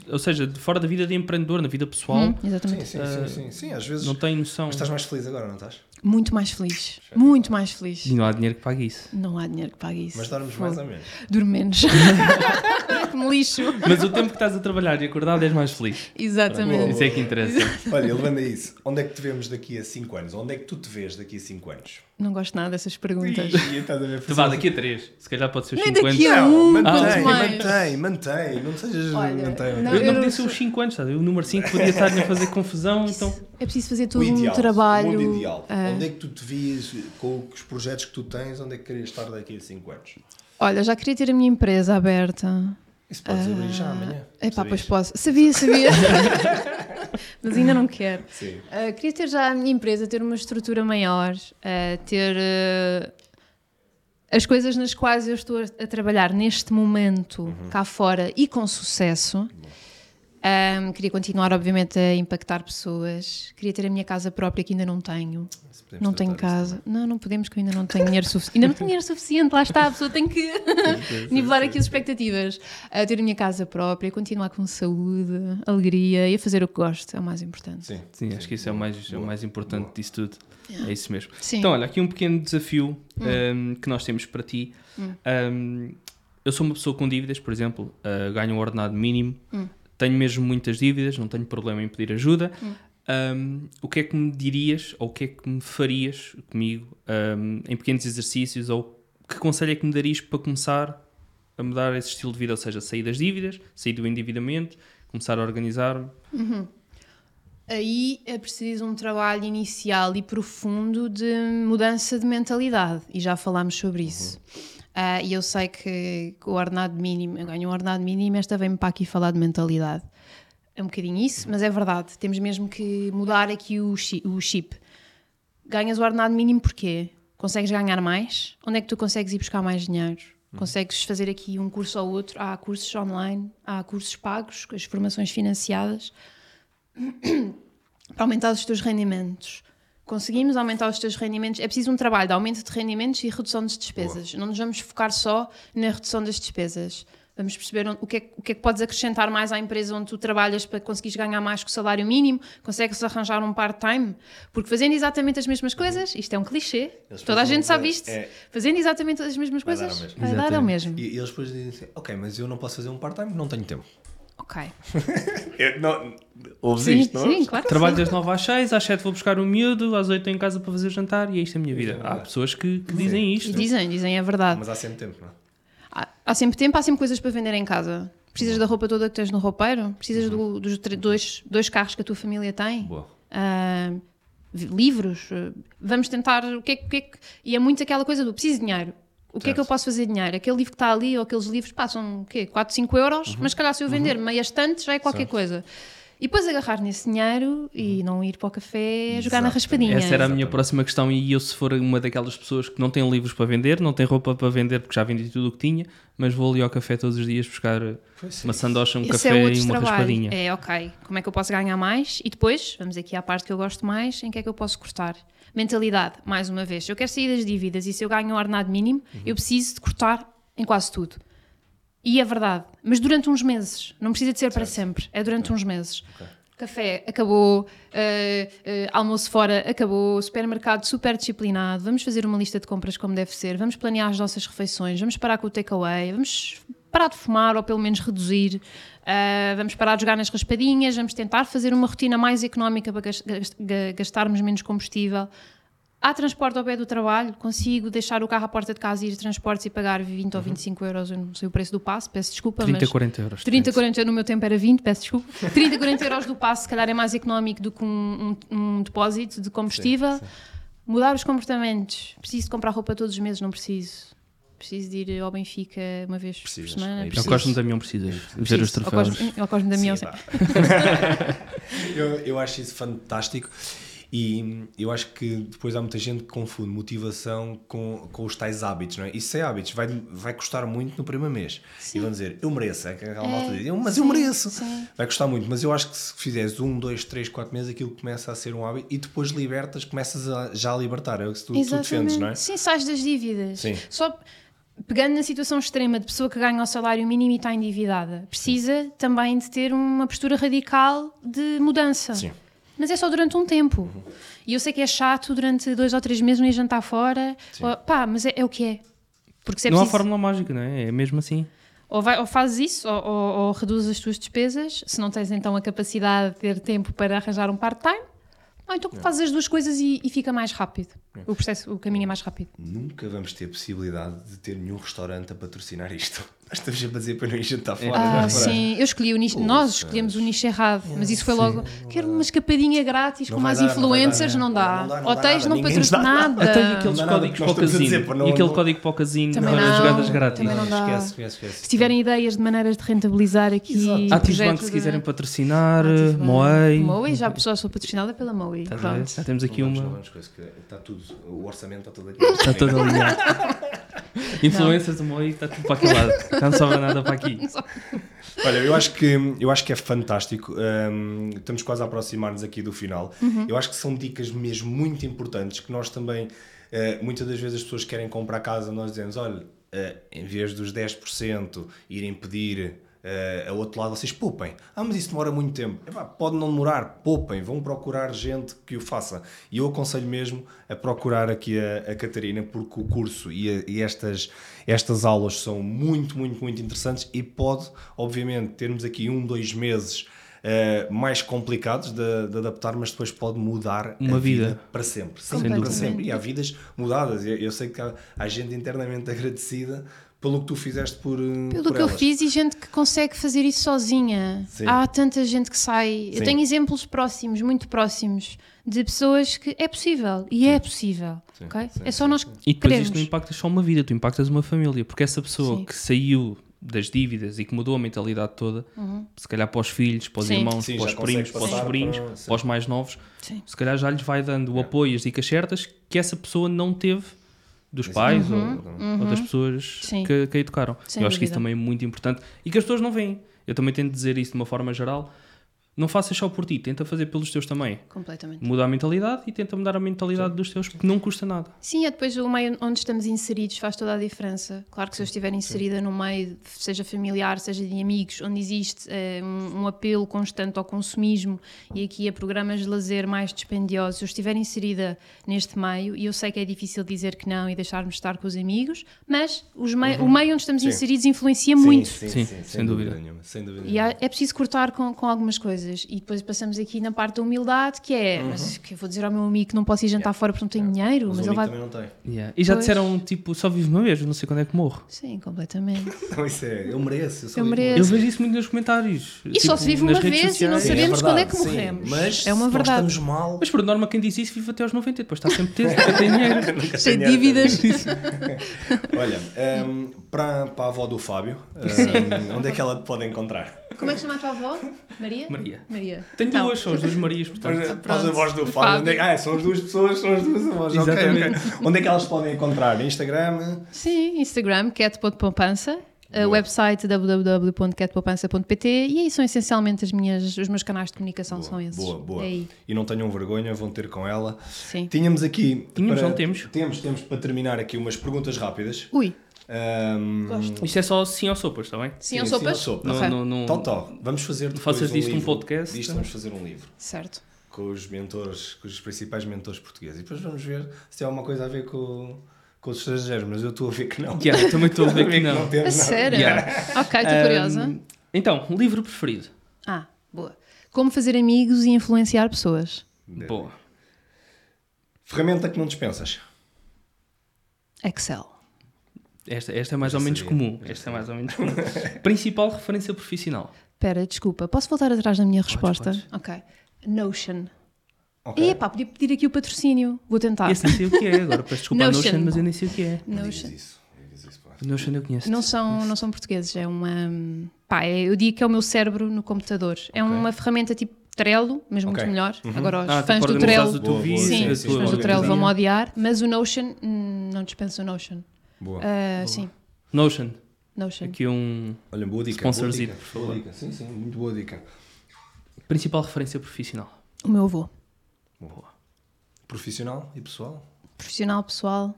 Ou seja, de- fora da vida de empreendedor, na vida pessoal, Hum, Sim, exatamente. sim, sim, sim, sim. Às vezes. não têm noção. Mas estás mais feliz agora, não estás? Muito mais feliz. Muito mais feliz. E não há dinheiro que pague isso. Não há dinheiro que pague isso. Mas dormes mais ou menos. Durmo menos. (laughs) que me lixo. Mas o tempo que estás a trabalhar e acordado és mais feliz. Exatamente. Isso é que interessa. Olha, levando a isso, onde é que te vemos daqui a 5 anos? Onde é que tu te vês daqui a 5 anos? Não gosto nada dessas perguntas. Ih, estás a ver Tu vá daqui a 3. Se calhar pode ser os Nem 5 anos. daqui a- Não, um, mantém, mais. mantém, mantém. Não sejas. Olha, tem. Não, eu, não podia ser os 5 anos, sabe? O número 5 podia (laughs) estar-me a fazer confusão, então. É preciso fazer todo ideal, um trabalho. o mundo ideal. ah, Onde é que tu te vias com os projetos que tu tens? Onde é que querias estar daqui a 5 anos? Olha, já queria ter a minha empresa aberta. Isso podes abrir já amanhã. É pá, pois posso. Sabia, sabia. (laughs) Mas ainda não quero. Sim. Ah, queria ter já a minha empresa, ter uma estrutura maior, ah, ter ah, as coisas nas quais eu estou a, a trabalhar neste momento Uhum. cá fora e com sucesso. Ah, queria continuar, obviamente, a impactar pessoas. Queria ter a minha casa própria, que ainda não tenho. Não tenho casa. Não, não podemos, que eu ainda não tenho dinheiro suficiente. Ainda não tenho dinheiro suficiente, lá está, a pessoa tem que (laughs) (laughs) nivelar aqui as expectativas. A ter a minha casa própria, continuar com saúde, alegria e a fazer o que gosto, é o mais importante. Sim. Sim, acho que isso é o mais, é o mais importante disso tudo. É isso mesmo. Sim. Então, olha, aqui um pequeno desafio um, que nós temos para ti. Um, eu sou uma pessoa com dívidas, por exemplo, uh, ganho um ordenado mínimo, tenho mesmo muitas dívidas, não tenho problema em pedir ajuda. Um, o que é que me dirias ou o que é que me farias comigo um, em pequenos exercícios ou que conselho é que me darias para começar a mudar esse estilo de vida? Ou seja, sair das dívidas, sair do endividamento, começar a organizar-me. Aí é preciso um trabalho inicial e profundo de mudança de mentalidade, e já falámos sobre isso. Ah, e eu sei que o ordenado mínimo, eu ganho um ordenado mínimo, esta vem-me para aqui falar de mentalidade. É um bocadinho isso, mas é verdade, temos mesmo que mudar aqui o o chip. Ganhas o ordenado mínimo porquê? Consegues ganhar mais? Onde é que tu consegues ir buscar mais dinheiro? Consegues fazer aqui um curso ou outro? Há cursos online, há cursos pagos, as formações financiadas (coughs) para aumentar os teus rendimentos. Conseguimos aumentar os teus rendimentos. É preciso um trabalho de aumento de rendimentos e redução das despesas. Não nos vamos focar só na redução das despesas. Vamos perceber o que, é, que- o que é que podes acrescentar mais à empresa onde tu trabalhas para conseguires ganhar mais que o salário mínimo, consegues arranjar um part-time, porque fazendo exatamente as mesmas coisas, isto é um clichê, Eles toda a gente sabe isto, é- fazendo exatamente as mesmas Vai dar coisas, mesmo. vai dar ao mesmo. E, eles depois dizem assim, ok, mas eu não posso fazer um part-time, não tenho tempo. Ok. (laughs) Eu, não, ouves Sim, isto, não? sim, claro que Trabalho sim. das 9 às 6, às 7 vou buscar o miúdo, às 8 estou em casa para fazer jantar e é isto a minha vida. Há pessoas que, que dizem E isto. dizem, dizem, é verdade. Mas há sempre tempo, não é? Há, há sempre tempo, há sempre coisas para vender em casa. Precisas da roupa toda que tens no roupeiro? Precisas do- dos tre- dois, dois carros que a tua família tem? Boa. Vi- livros? Vamos tentar. O que é, o que é que. E é muito aquela coisa do preciso de dinheiro. O que é que eu posso fazer de dinheiro? Aquele livro que está ali ou aqueles livros passam o quê? 4, 5 euros, mas se calhar se eu vender meia estante já é qualquer Certo. coisa. E depois agarrar nesse dinheiro e não ir para o café jogar na raspadinha. Essa era a minha próxima questão e eu se for uma daquelas pessoas que não tem livros para vender, não tem roupa para vender porque já vendi tudo o que tinha, mas vou ali ao café todos os dias buscar Pois uma sandocha, um Esse café é outro e uma trabalho. raspadinha. É, ok. Como é que eu posso ganhar mais? E depois, vamos aqui à parte que eu gosto mais, em que é que eu posso cortar? Mentalidade, mais uma vez. Eu quero sair das dívidas e se eu ganho um ordenado mínimo, Uhum. eu preciso de cortar em quase tudo. E é verdade. Mas durante uns meses. Não precisa de ser para sempre. É durante uns meses. Café acabou, eh, eh, almoço fora acabou, supermercado super disciplinado, vamos fazer uma lista de compras como deve ser, vamos planear as nossas refeições, vamos parar com o takeaway, vamos parar de fumar ou pelo menos reduzir, eh, vamos parar de jogar nas raspadinhas, vamos tentar fazer uma rotina mais económica para gas- gas- ga- gastarmos menos combustível. Há transporte ao pé do trabalho, consigo deixar o carro à porta de casa e ir de transportes e pagar 20 ou 25 euros, eu não sei o preço do passo, peço desculpa, 30, mas... 40 euros. 30, 40 no meu tempo era 20, peço desculpa. (laughs) 30, 40 euros do passo, se calhar é mais económico do que um, um- um depósito de combustível. Mudar os comportamentos. Preciso de comprar roupa todos os meses, não preciso. Preciso de ir ao Benfica uma vez Precisas, por semana. é Ao preciso. Cosme Damião precisas ver os. Ao troféus. Cosme- Ao Cosme Damião, Sim, sim. (laughs) eu, eu acho isso fantástico e eu acho que depois há muita gente que confunde motivação com, com os tais hábitos, não é? Isso é hábitos, vai, vai custar muito no primeiro mês. E vão dizer, eu mereço, é que aquela malta diz, "Eu- mas eu sim, mereço. sim. Vai custar muito, mas eu acho que se fizeres um, dois, três, quatro meses, aquilo começa a ser um hábito e depois libertas, começas a, já a libertar. É o que tu, tu defendes, não é? Sim, sais das dívidas. Sim. Só pegando na situação extrema de pessoa que ganha o salário mínimo e está endividada, precisa também de ter uma postura radical de mudança. Sim. Mas é só durante um tempo. E eu sei que é chato durante dois ou três meses não ir jantar fora. Ou- pá, mas é, é o que é. Porque se é Não há preciso- fórmula mágica, não é? É mesmo assim. ou, vai- ou fazes isso, ou, ou, ou reduzes as tuas despesas, se não tens então a capacidade de ter tempo para arranjar um part-time, ou então fazes as duas coisas e, e fica mais rápido. O processo, o caminho é mais rápido. Nunca vamos ter possibilidade de ter nenhum restaurante a patrocinar isto. Estamos sempre a dizer para não ir jantar fora. Ah, não é? sim, eu escolhi o nicho, nós escolhemos o nicho errado, mas isso foi logo. Quero uma escapadinha grátis Não com mais dar, não influencers, não não dá. não Hotéis não nos dá patrocinam nada. Até aqueles Não códigos para o casino. não- e aquele não- código para o casino Também para as não, jogadas grátis. também não dá. Esquece, esquece, esquece. Se tiverem ideias de maneiras de rentabilizar aqui. Banco, se quiserem patrocinar, Banco. Moei. Moei, já já sou patrocinada pela Moei. Pronto. Já temos aqui Não uma. não Está tudo, o orçamento está todo aqui. Está todo alinhado. (laughs) (laughs) Influências do Moei, está tudo para aquele lado. Já não sobra nada para aqui. (laughs) Olha, eu acho que, eu acho que é fantástico. Hum, estamos quase a aproximar-nos aqui do final. Eu acho que são dicas mesmo muito importantes que nós também, eh, muitas das vezes as pessoas querem comprar casa, nós dizemos, olha, eh, em vez dos 10% irem pedir eh, a outro lado, vocês poupem. Ah, mas isso demora muito tempo. Epá, pode não demorar, poupem, vão procurar gente que o faça. E eu aconselho mesmo a procurar aqui a, a Catarina, porque o curso e, a- e estas, estas aulas são muito, muito, muito interessantes e pode, obviamente, termos aqui um, dois meses eh, mais complicados de, de adaptar, mas depois pode mudar Uma a vida. vida. para sempre. Sem Sempre, para dúvida. sempre. E há vidas mudadas. Eu, eu sei que há, há gente internamente agradecida pelo que tu fizeste por eh, Pelo por que eu elas. fiz e gente que consegue fazer isso sozinha. Sim. Há tanta gente que sai. Sim. Eu tenho exemplos próximos, muito próximos, de pessoas que é possível. E é possível. Sim, ok? sim, é só sim, nós sim. E depois queremos. isto não impacta só uma vida, tu impactas uma família. Porque essa pessoa Sim. que saiu das dívidas e que mudou a mentalidade toda, se calhar para os filhos, para os Uhum. Sim. irmãos, Sim, para os primos, para os sobrinhos, para- sim. para os mais novos, Sim. se calhar já lhes vai dando o apoio e as dicas certas que essa pessoa não teve dos pais ou, ou das pessoas Uhum. Sim. que, que a educaram. Sem Eu acho que isso também é muito importante e que as pessoas não veem. Eu também tento dizer isso de uma forma geral. Não faças só por ti, tenta fazer pelos teus também. Completamente. Muda a mentalidade e tenta mudar a mentalidade dos teus, porque não custa nada. Sim, é depois o meio onde estamos inseridos faz toda a diferença. Claro que se eu estiver inserida num meio, seja familiar, seja de amigos, onde existe eh, um, um apelo constante ao consumismo e aqui a programas de lazer mais dispendiosos, se eu estiver inserida neste meio, e eu sei que é difícil dizer que não e deixarmos de estar com os amigos, mas os mei- o meio onde estamos Sim. inseridos influencia Sim, muito. Sim, Sim, sim, sem dúvida. nenhuma, sem dúvida E há- é preciso cortar com, com algumas coisas. E depois passamos aqui na parte da humildade, que é, mas que eu vou dizer ao meu amigo que não posso ir jantar fora porque não tenho dinheiro, Mas, mas ele vai. também não tem. E já Pois. disseram, tipo, só vivo uma vez, eu não sei quando é que morro. Sim, completamente. (laughs) Não, isso é, eu mereço. sou Eu igual. mereço. Eu vejo isso muito nos comentários. E só se vive uma vez e não. Sim, é sabemos quando é que sim, morremos. Mas É uma verdade. nós estamos mal. Mas por norma, quem diz isso vive até aos 90, depois está sempre teso, porque tem dinheiro. (laughs) nunca Sem dívidas. (laughs) Olha, ehm, para, para a avó do Fábio, ehm, onde é que ela te pode encontrar? Como é que chama a tua avó? Maria? Maria. Maria. Tenho Então, duas, são as duas Marias, portanto. Para, para as avós do Fábio. É, ah, são as duas pessoas, são as duas avós. ok, Exatamente. ok. (laughs) Onde é que elas podem encontrar? Instagram? Sim, Instagram, cat.poupança. Uh, website www.catpoupança.pt e aí são essencialmente as minhas, os meus canais de comunicação são esses. Boa, boa. É aí. E não tenham vergonha, vão ter com ela. Sim. Tínhamos aqui. Tínhamos, para- não temos? Temos, temos para terminar aqui umas perguntas rápidas. Ui, Ahm, gosto. Isto é só sim ou sopas, está bem? Sim, ou sim, sopas? ou sopas. Ok. Não, não, não- Tal, tal. Vamos fazer depois faças um disto um livro. podcast? Disto vamos fazer um livro Certo. com os mentores, com os principais mentores portugueses. E depois vamos ver se tem alguma coisa a ver com, com os estrangeiros, mas eu estou a ver que não. Yeah, também estou a ver (laughs) que não. A temos nada. sério? Yeah. Ok, estou curiosa. Então, livro preferido. Ah, boa. Como fazer amigos e influenciar pessoas. Boa. Ferramenta que não dispensas. Excel. Esta, esta é mais ou menos sabia, comum. Esta é mais ou menos comum. (laughs) Principal referência profissional. Espera, desculpa, posso voltar atrás da minha Podes, resposta? podes. Ok. Notion. Ok. Epá, podia pedir aqui o patrocínio. Vou tentar. Esse nem sei o que é. Agora peço (laughs) desculpa Notion. Notion, mas eu nem sei o que é. Notion. isso. Notion eu conheço. Não são, não são portugueses, é uma. Pá, é- eu digo que é o meu cérebro no computador. É uma ferramenta tipo Trello, mas muito Ok. melhor. Agora, os Ah, fãs tipo do Trello. Boa, boa, vídeo, Sim, a os fãs do Trello organização. vão-me odiar, mas o Notion hum, não dispensa o Notion. Boa. Ah, sim, Notion. Notion. Aqui um Olha, boa dica. Sponsorzito, boa dica, por favor. boa dica. Sim, sim, muito boa dica. principal referência profissional. O meu avô. Boa. Profissional e pessoal? Profissional, pessoal.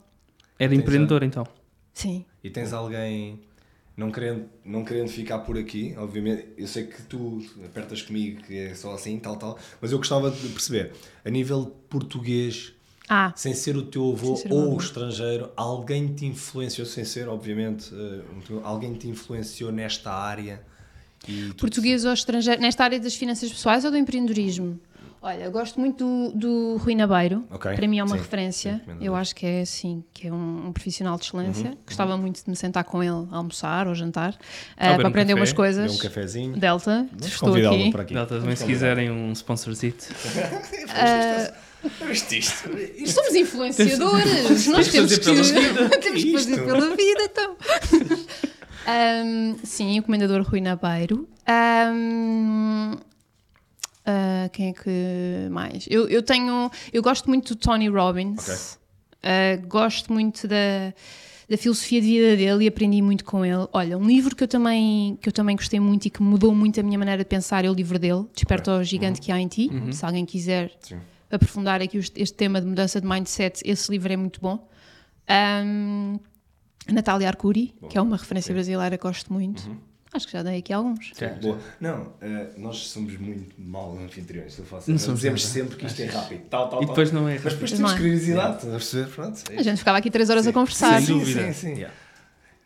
É de Tens empreendedor então. Sim. E tens alguém, não querendo, não querendo ficar por aqui, obviamente, eu sei que tu apertas comigo, que é só assim, tal, tal, mas eu gostava de perceber, a nível português, Ah, sem ser o teu avô ser o ou avô. estrangeiro, alguém te influenciou, sem ser, obviamente, eh, alguém te influenciou nesta área? E tu- português ou estrangeiro, nesta área das finanças pessoais ou do empreendedorismo? Olha, eu gosto muito do, do Rui Nabeiro. Ok, Para mim é uma sim, referência. sim, eu acho que é assim, que é um, um profissional de excelência. Uhum, Gostava muito de me sentar com ele a almoçar ou jantar eh, beber para um aprender café, umas coisas. um cafezinho. Delta, Vamos estou aqui. para aqui. Delta, também se quiserem um sponsorzito. Ah, (laughs) Viste isto? somos influenciadores, nós Temos que que, fazer pela (laughs) temos que fazer pela vida, então. (laughs) Ahm, sim, o comendador Rui Nabeiro. Ahm, ah, quem é que mais? Eu, eu tenho. Eu gosto muito do Tony Robbins. Ok. Ah, gosto muito da, da filosofia de vida dele e aprendi muito com ele. Olha, um livro que eu também, que eu também gostei muito e que mudou muito a minha maneira de pensar é o livro dele, Desperta ao Gigante que há em ti. Se alguém quiser Sim. Aprofundar aqui este tema de mudança de mindset, esse livro é muito bom. A Natália Arcuri, que é uma referência brasileira que gosto muito. Uhum. Acho que já dei aqui alguns. Boa. Não, eh, nós somos muito mal anfitriões. Se eu faço, Não nós somos dizemos nada. sempre que isto é rápido. Tal, tal, E tal. depois não é Mas depois Não temos é. curiosidade, estás a perceber? Pronto, é A gente ficava aqui três horas a conversar. Sem dúvida. Sim, sim, sim.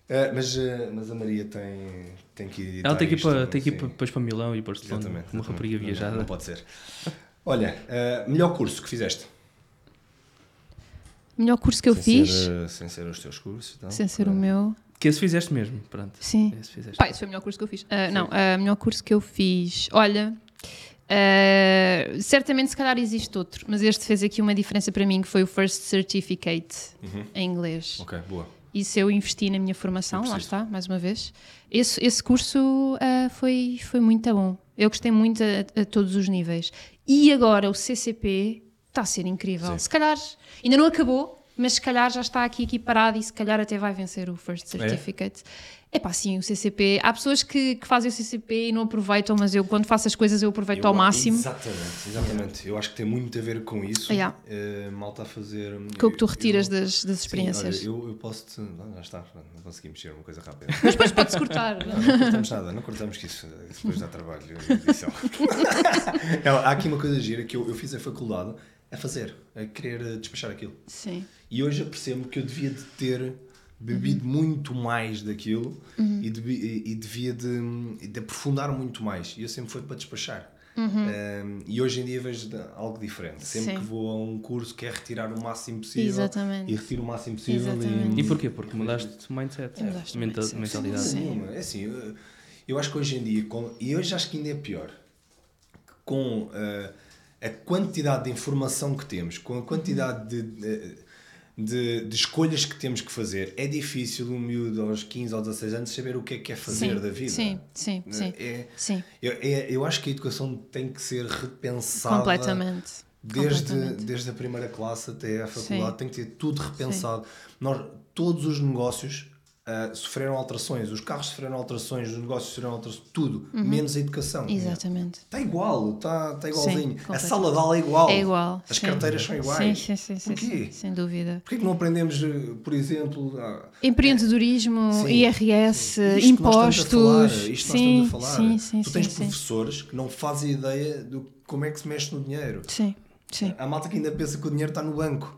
Eh, mas, eh, mas a Maria tem, tem que editar Ela tem que ir, isto, para, tem que ir sim. para- depois para Milão e Barcelona. Exatamente. Uma rapariga Não- viajada. Não, pode ser. Olha, eh, melhor curso que fizeste? O melhor curso que eu sem fiz, Ser, eh, sem ser os teus cursos. e tal. sem ser o Eh, meu. Que esse fizeste mesmo, pronto. Sim. Esse fizeste. Pá, esse foi o melhor curso que eu fiz. Ah, não, o melhor curso que eu fiz. Olha, ah, certamente se calhar existe outro, mas este fez aqui uma diferença para mim que foi o First Certificate Uhum. em inglês. Ok, boa. Isso eu investi na minha formação, lá está, mais uma vez. Esse, esse curso ah, foi, foi muito bom. Eu gostei muito a, a todos os níveis. E agora o CCP está a ser incrível. Sim. Se calhar, ainda não acabou, mas se calhar já está aqui equiparado e se calhar até vai vencer o First Certificate. É pá, sim, o CCP. Há pessoas que, que fazem o CCP e não aproveitam, mas eu quando faço as coisas eu aproveito Eu- ao máximo. Exatamente, exatamente. Eu acho que tem muito a ver com isso. Yeah. Eh, malta a fazer. Com o que tu retiras eu- das, das Sim, experiências. olha, eu, eu posso te. Ah, já está, não consegui mexer uma coisa rápida. Mas depois pode-se cortar. Não cortamos nada, não cortamos que isso, depois dá trabalho. Não, (laughs) há aqui uma coisa gira que eu, eu fiz a faculdade a fazer, a querer eh, despachar aquilo. Sim. E hoje apercebo que eu devia de ter bebido muito mais daquilo e, devi- e- e devia de, de aprofundar muito mais. E eu sempre fui para despachar. Um, e hoje em dia vejo algo diferente. Sempre Sim. que vou a um curso quero retirar o máximo possível Exatamente. e retiro o máximo possível. Exatamente. E porquê? Porque mudaste de mindset, Mudaste mindset. mentalidade. Sim. É assim, eu, eu acho que hoje em dia, com- e hoje acho que ainda é pior, com eh, a quantidade de informação que temos, com a quantidade de, eh, de, de escolhas que temos que fazer, é difícil um miúdo aos 15 ou 16 anos saber o que é que quer fazer sim, da vida. Sim, sim, sim. É, Sim, eu, é- eu acho que a educação tem que ser repensada completamente. Desde, Completamente. desde a primeira classe até à faculdade Sim. tem que ter tudo repensado. Nós, todos os negócios ah, sofreram alterações, os carros sofreram alterações, os negócios sofreram alterações, tudo, menos a educação. Uhum. Exatamente. Está igual, está, está igualzinho. a completamente. sala de aula é igual. É igual. As sim. carteiras são iguais. Sim, sim, sim, sim, Porquê? sim, sem dúvida. Porquê que não aprendemos, eh, por exemplo, Empreendedorismo, Sim, IRS, a impostos. isto sim, nós estamos a falar. sim, sim, tu tens sim, sim. professores que não fazem ideia de como é que se mexe no dinheiro. Sim, sim. Há malta que ainda pensa que o dinheiro está no banco.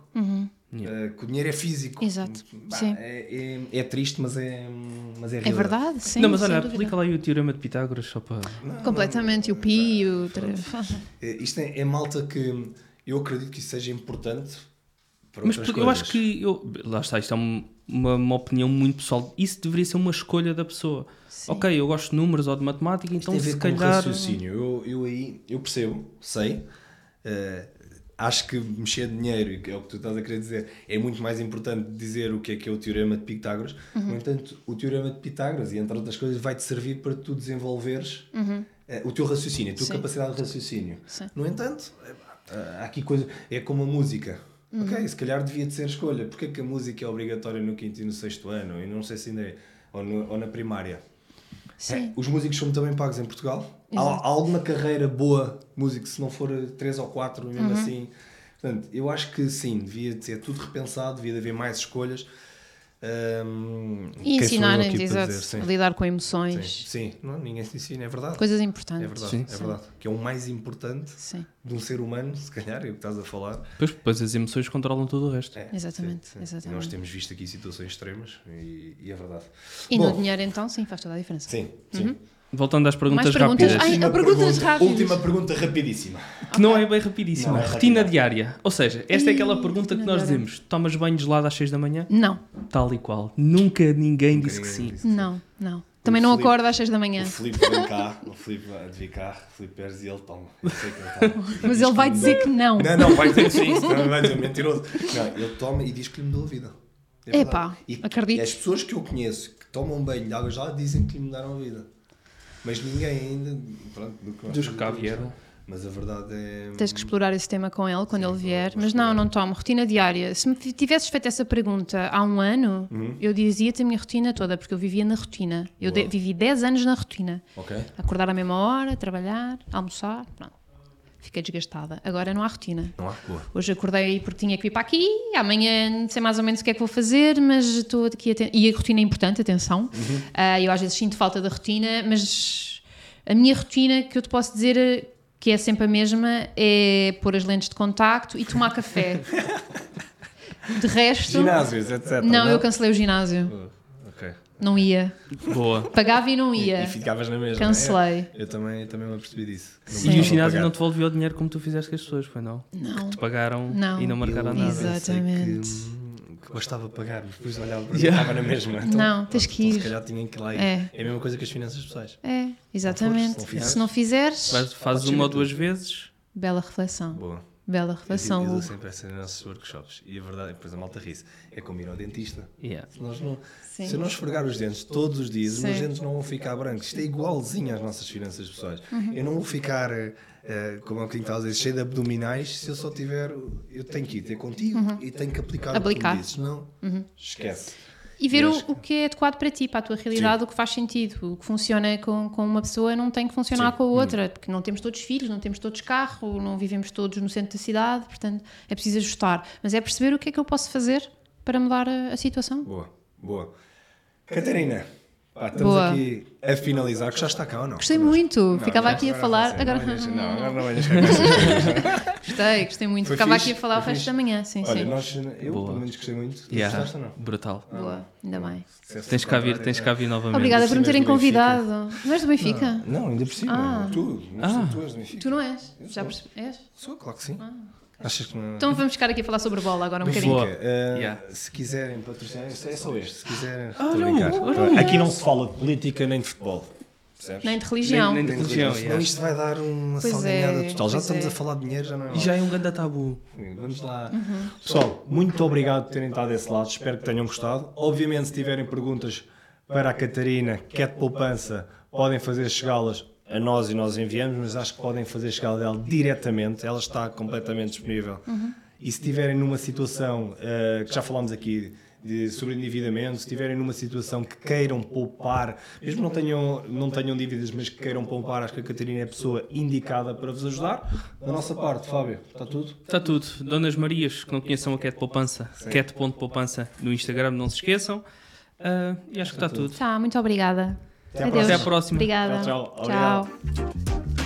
Eh, que o dinheiro é físico. Exato, Bah, sim. É, é, é triste, mas é, mas é É realidade. verdade, sim. não, mas olha, aplica lá aí o teorema de Pitágoras só para. Completamente. E o PI, e o. Eh, Isto é, é malta que eu acredito que isso seja importante para Mas porque eu coisas. acho que. Eu, lá está, isto é um- uma, uma opinião muito pessoal. Isso deveria ser uma escolha da pessoa. Ok, eu gosto de números ou de matemática, Isto então tem a ver se com calhar. raciocínio. Eu, eu aí, eu percebo, sei. eh, acho que mexer dinheiro, que é o que tu estás a querer dizer, é muito mais importante dizer o que é que é o teorema de Pitágoras. Uhum. No entanto, o teorema de Pitágoras, e entre outras coisas, vai-te servir para tu desenvolveres eh, o teu raciocínio, a tua Uhum. Sim. capacidade de raciocínio. Sim. No entanto, eh, há aqui coisa. É como a música. Uhum. Ok, se calhar devia de ser escolha. Porquê que a música é obrigatória no quinto e no sexto ano? E não sei se ainda é. Ou, no- ou na primária. É, os músicos são também pagos em Portugal. Há, há alguma carreira boa músico, se não for três ou quatro, mesmo Uhum. assim. Portanto, eu acho que sim, devia de ser tudo repensado, devia de haver mais escolhas. Ahm, E quem sou eu ensinarem, aqui para exato, dizer? Sim, a lidar com sim, emoções. sim. Não, ninguém se ensina, é verdade. Coisas É importantes. verdade, Sim. é verdade. Que é o mais importante Sim, de um ser humano, se calhar, é o que estás a falar. Depois, depois as emoções controlam tudo o resto. É, Exatamente, sim, sim. exatamente. E nós temos visto aqui situações extremas e, e é verdade. E Bom, no dinheiro, então, sim, faz toda a diferença. Sim, sim. Voltando às perguntas, perguntas? rápidas. Ai, Última perguntas pergunta- rápidas. Última pergunta rapidíssima. Que não é bem rapidíssima. Não é Rotina rápida. diária. Ou seja, esta é aquela pergunta que nós diária. dizemos: tomas banho gelado às 6 da manhã? Não, Tal e qual. Nunca ninguém Nunca disse que sim. disse. não, não. Também não Filipe- acordo às 6 da manhã. O Filipe vem cá, o Filipe vir cá, o Filipe Pérez e ele toma. Ele. (laughs) Mas ele vai dizer que não. Não, não, vai dizer que sim, senão vai dizer mentiroso. Não, ele toma e diz que lhe mudou a vida. É Epá, e, acredito. E as pessoas que eu conheço que tomam banho de água gelada dizem que lhe mudaram a vida. Mas ninguém ainda. Pronto, do que nós Dos que cá vieram. Mas a verdade é. Tens que explorar esse tema com ele quando Sim, ele vier. Mas não, não tomo. Rotina diária. Se me tivesses feito essa pergunta há um ano, Uhum. eu dizia-te a minha rotina toda, porque eu vivia na rotina. Eu de- vivi 10 anos na rotina. Ok. Acordar à mesma hora, trabalhar, almoçar, pronto. Fiquei desgastada. Agora não há rotina. Não há? Boa. Hoje acordei porque tinha que vir para aqui, amanhã não sei mais ou menos o que é que vou fazer, mas estou aqui a ten- E a rotina é importante, atenção. Ah, eu às vezes sinto falta da rotina, mas a minha rotina que eu te posso dizer que é sempre a mesma é pôr as lentes de contacto e tomar café. (laughs) De resto. Ginásios, etc. Não, eu cancelei o ginásio. Boa. Não ia. Boa. Pagava e não E, ia. e ficavas na mesma. Cancelei. é? Eu também, eu também me apercebi disso. Sim. E o ginásio não te devolveu o dinheiro como tu fizeste com as pessoas, foi não? Não. Te pagaram Não. e não marcaram Eu nada. Exatamente. Que, hum, que bastava pagar, mas depois olhava para mim Yeah. estava na mesma. Então, Não, tens que então ir. se calhar tinha que ir lá ir. É. É a mesma coisa que as finanças pessoais. É, exatamente. Se não fizeres- Se não fizeres, Faz- Fazes Pode uma ou duas vezes. bela reflexão. Boa. Bela Eu, reflexão. eu dou Hugo. sempre essa nos nossos workshops. E a verdade, depois a malta ri é como ir ao dentista. Yeah. Se, nós não, Sim. se eu não esfregar os dentes todos os dias, os meus dentes não vão ficar brancos. Isto é igualzinho às nossas finanças pessoais. Uhum. Eu não vou ficar, eh, como é que estava a dizer, cheio de abdominais se eu só tiver. Eu tenho que ir ter contigo e tenho que aplicar, Uhum. Aplicar. o que tu dizes. Não, esquece. E ver o, o que é adequado para ti, para a tua realidade, o que faz sentido. O que funciona com, com uma pessoa não tem que funcionar Sim. com a outra, porque não temos todos filhos, não temos todos carro, não vivemos todos no centro da cidade, portanto é preciso ajustar. Mas é perceber o que é que eu posso fazer para mudar a, a situação. Boa, boa. Catarina, pá, estamos Boa. aqui a finalizar, que já está cá ou não? Gostei muito, ficava Não, aqui a falar. não, Agora Não, agora não venhas (laughs) gostei, gostei muito. Foi ficava fixe, aqui a falar o resto da manhã, sim, Olha, sim. nós, eu Boa. pelo menos gostei muito. Yeah. gostaste ou não? Brutal. Boa, ainda bem. Se Tens cá vir, tens cá vir novamente. Obrigada por me terem convidado. Não és do Benfica? Não, ainda por cima. Ah. Tu, Ah. tu és do Benfica. Tu não és? Já percebi? És? Sou, claro que sim. Achas que não Então vamos ficar aqui a falar sobre bola agora um Benfica, bocadinho. eh, Yeah. se quiserem patrocinar, é só este. Se quiserem, a não, brincar. não. Aqui não se fala de política nem de futebol. Percebes? Nem de religião. Nem- nem- de religião, yeah. isto vai dar uma Pois salganhada é, total. Já estamos é. a falar de dinheiro, já não é E já é um grande tabu. Vamos lá. Uhum. Pessoal, muito obrigado por terem estado desse lado. Espero que tenham gostado. Obviamente, se tiverem perguntas para a Catarina, que é de poupança, podem fazer chegá-las a nós e nós enviamos, mas acho que podem fazer chegar dela diretamente. Ela está completamente disponível. Uhum. E se estiverem numa situação eh, que já falámos aqui de, sobre endividamento, se estiverem numa situação que queiram poupar, mesmo não tenham, não tenham dívidas, mas que queiram poupar, acho que a Catarina é a pessoa indicada para vos ajudar. Da nossa parte, Fábio, está tudo? Está tudo. Donas Marias, que não conheçam a Cat Poupança, cat.poupança no Instagram, não se esqueçam. Ah, e acho que está tudo. Tá, muito obrigada. Até Adeus. À próxima. Obrigada. Tchau, tchau. Obrigado. Tchau.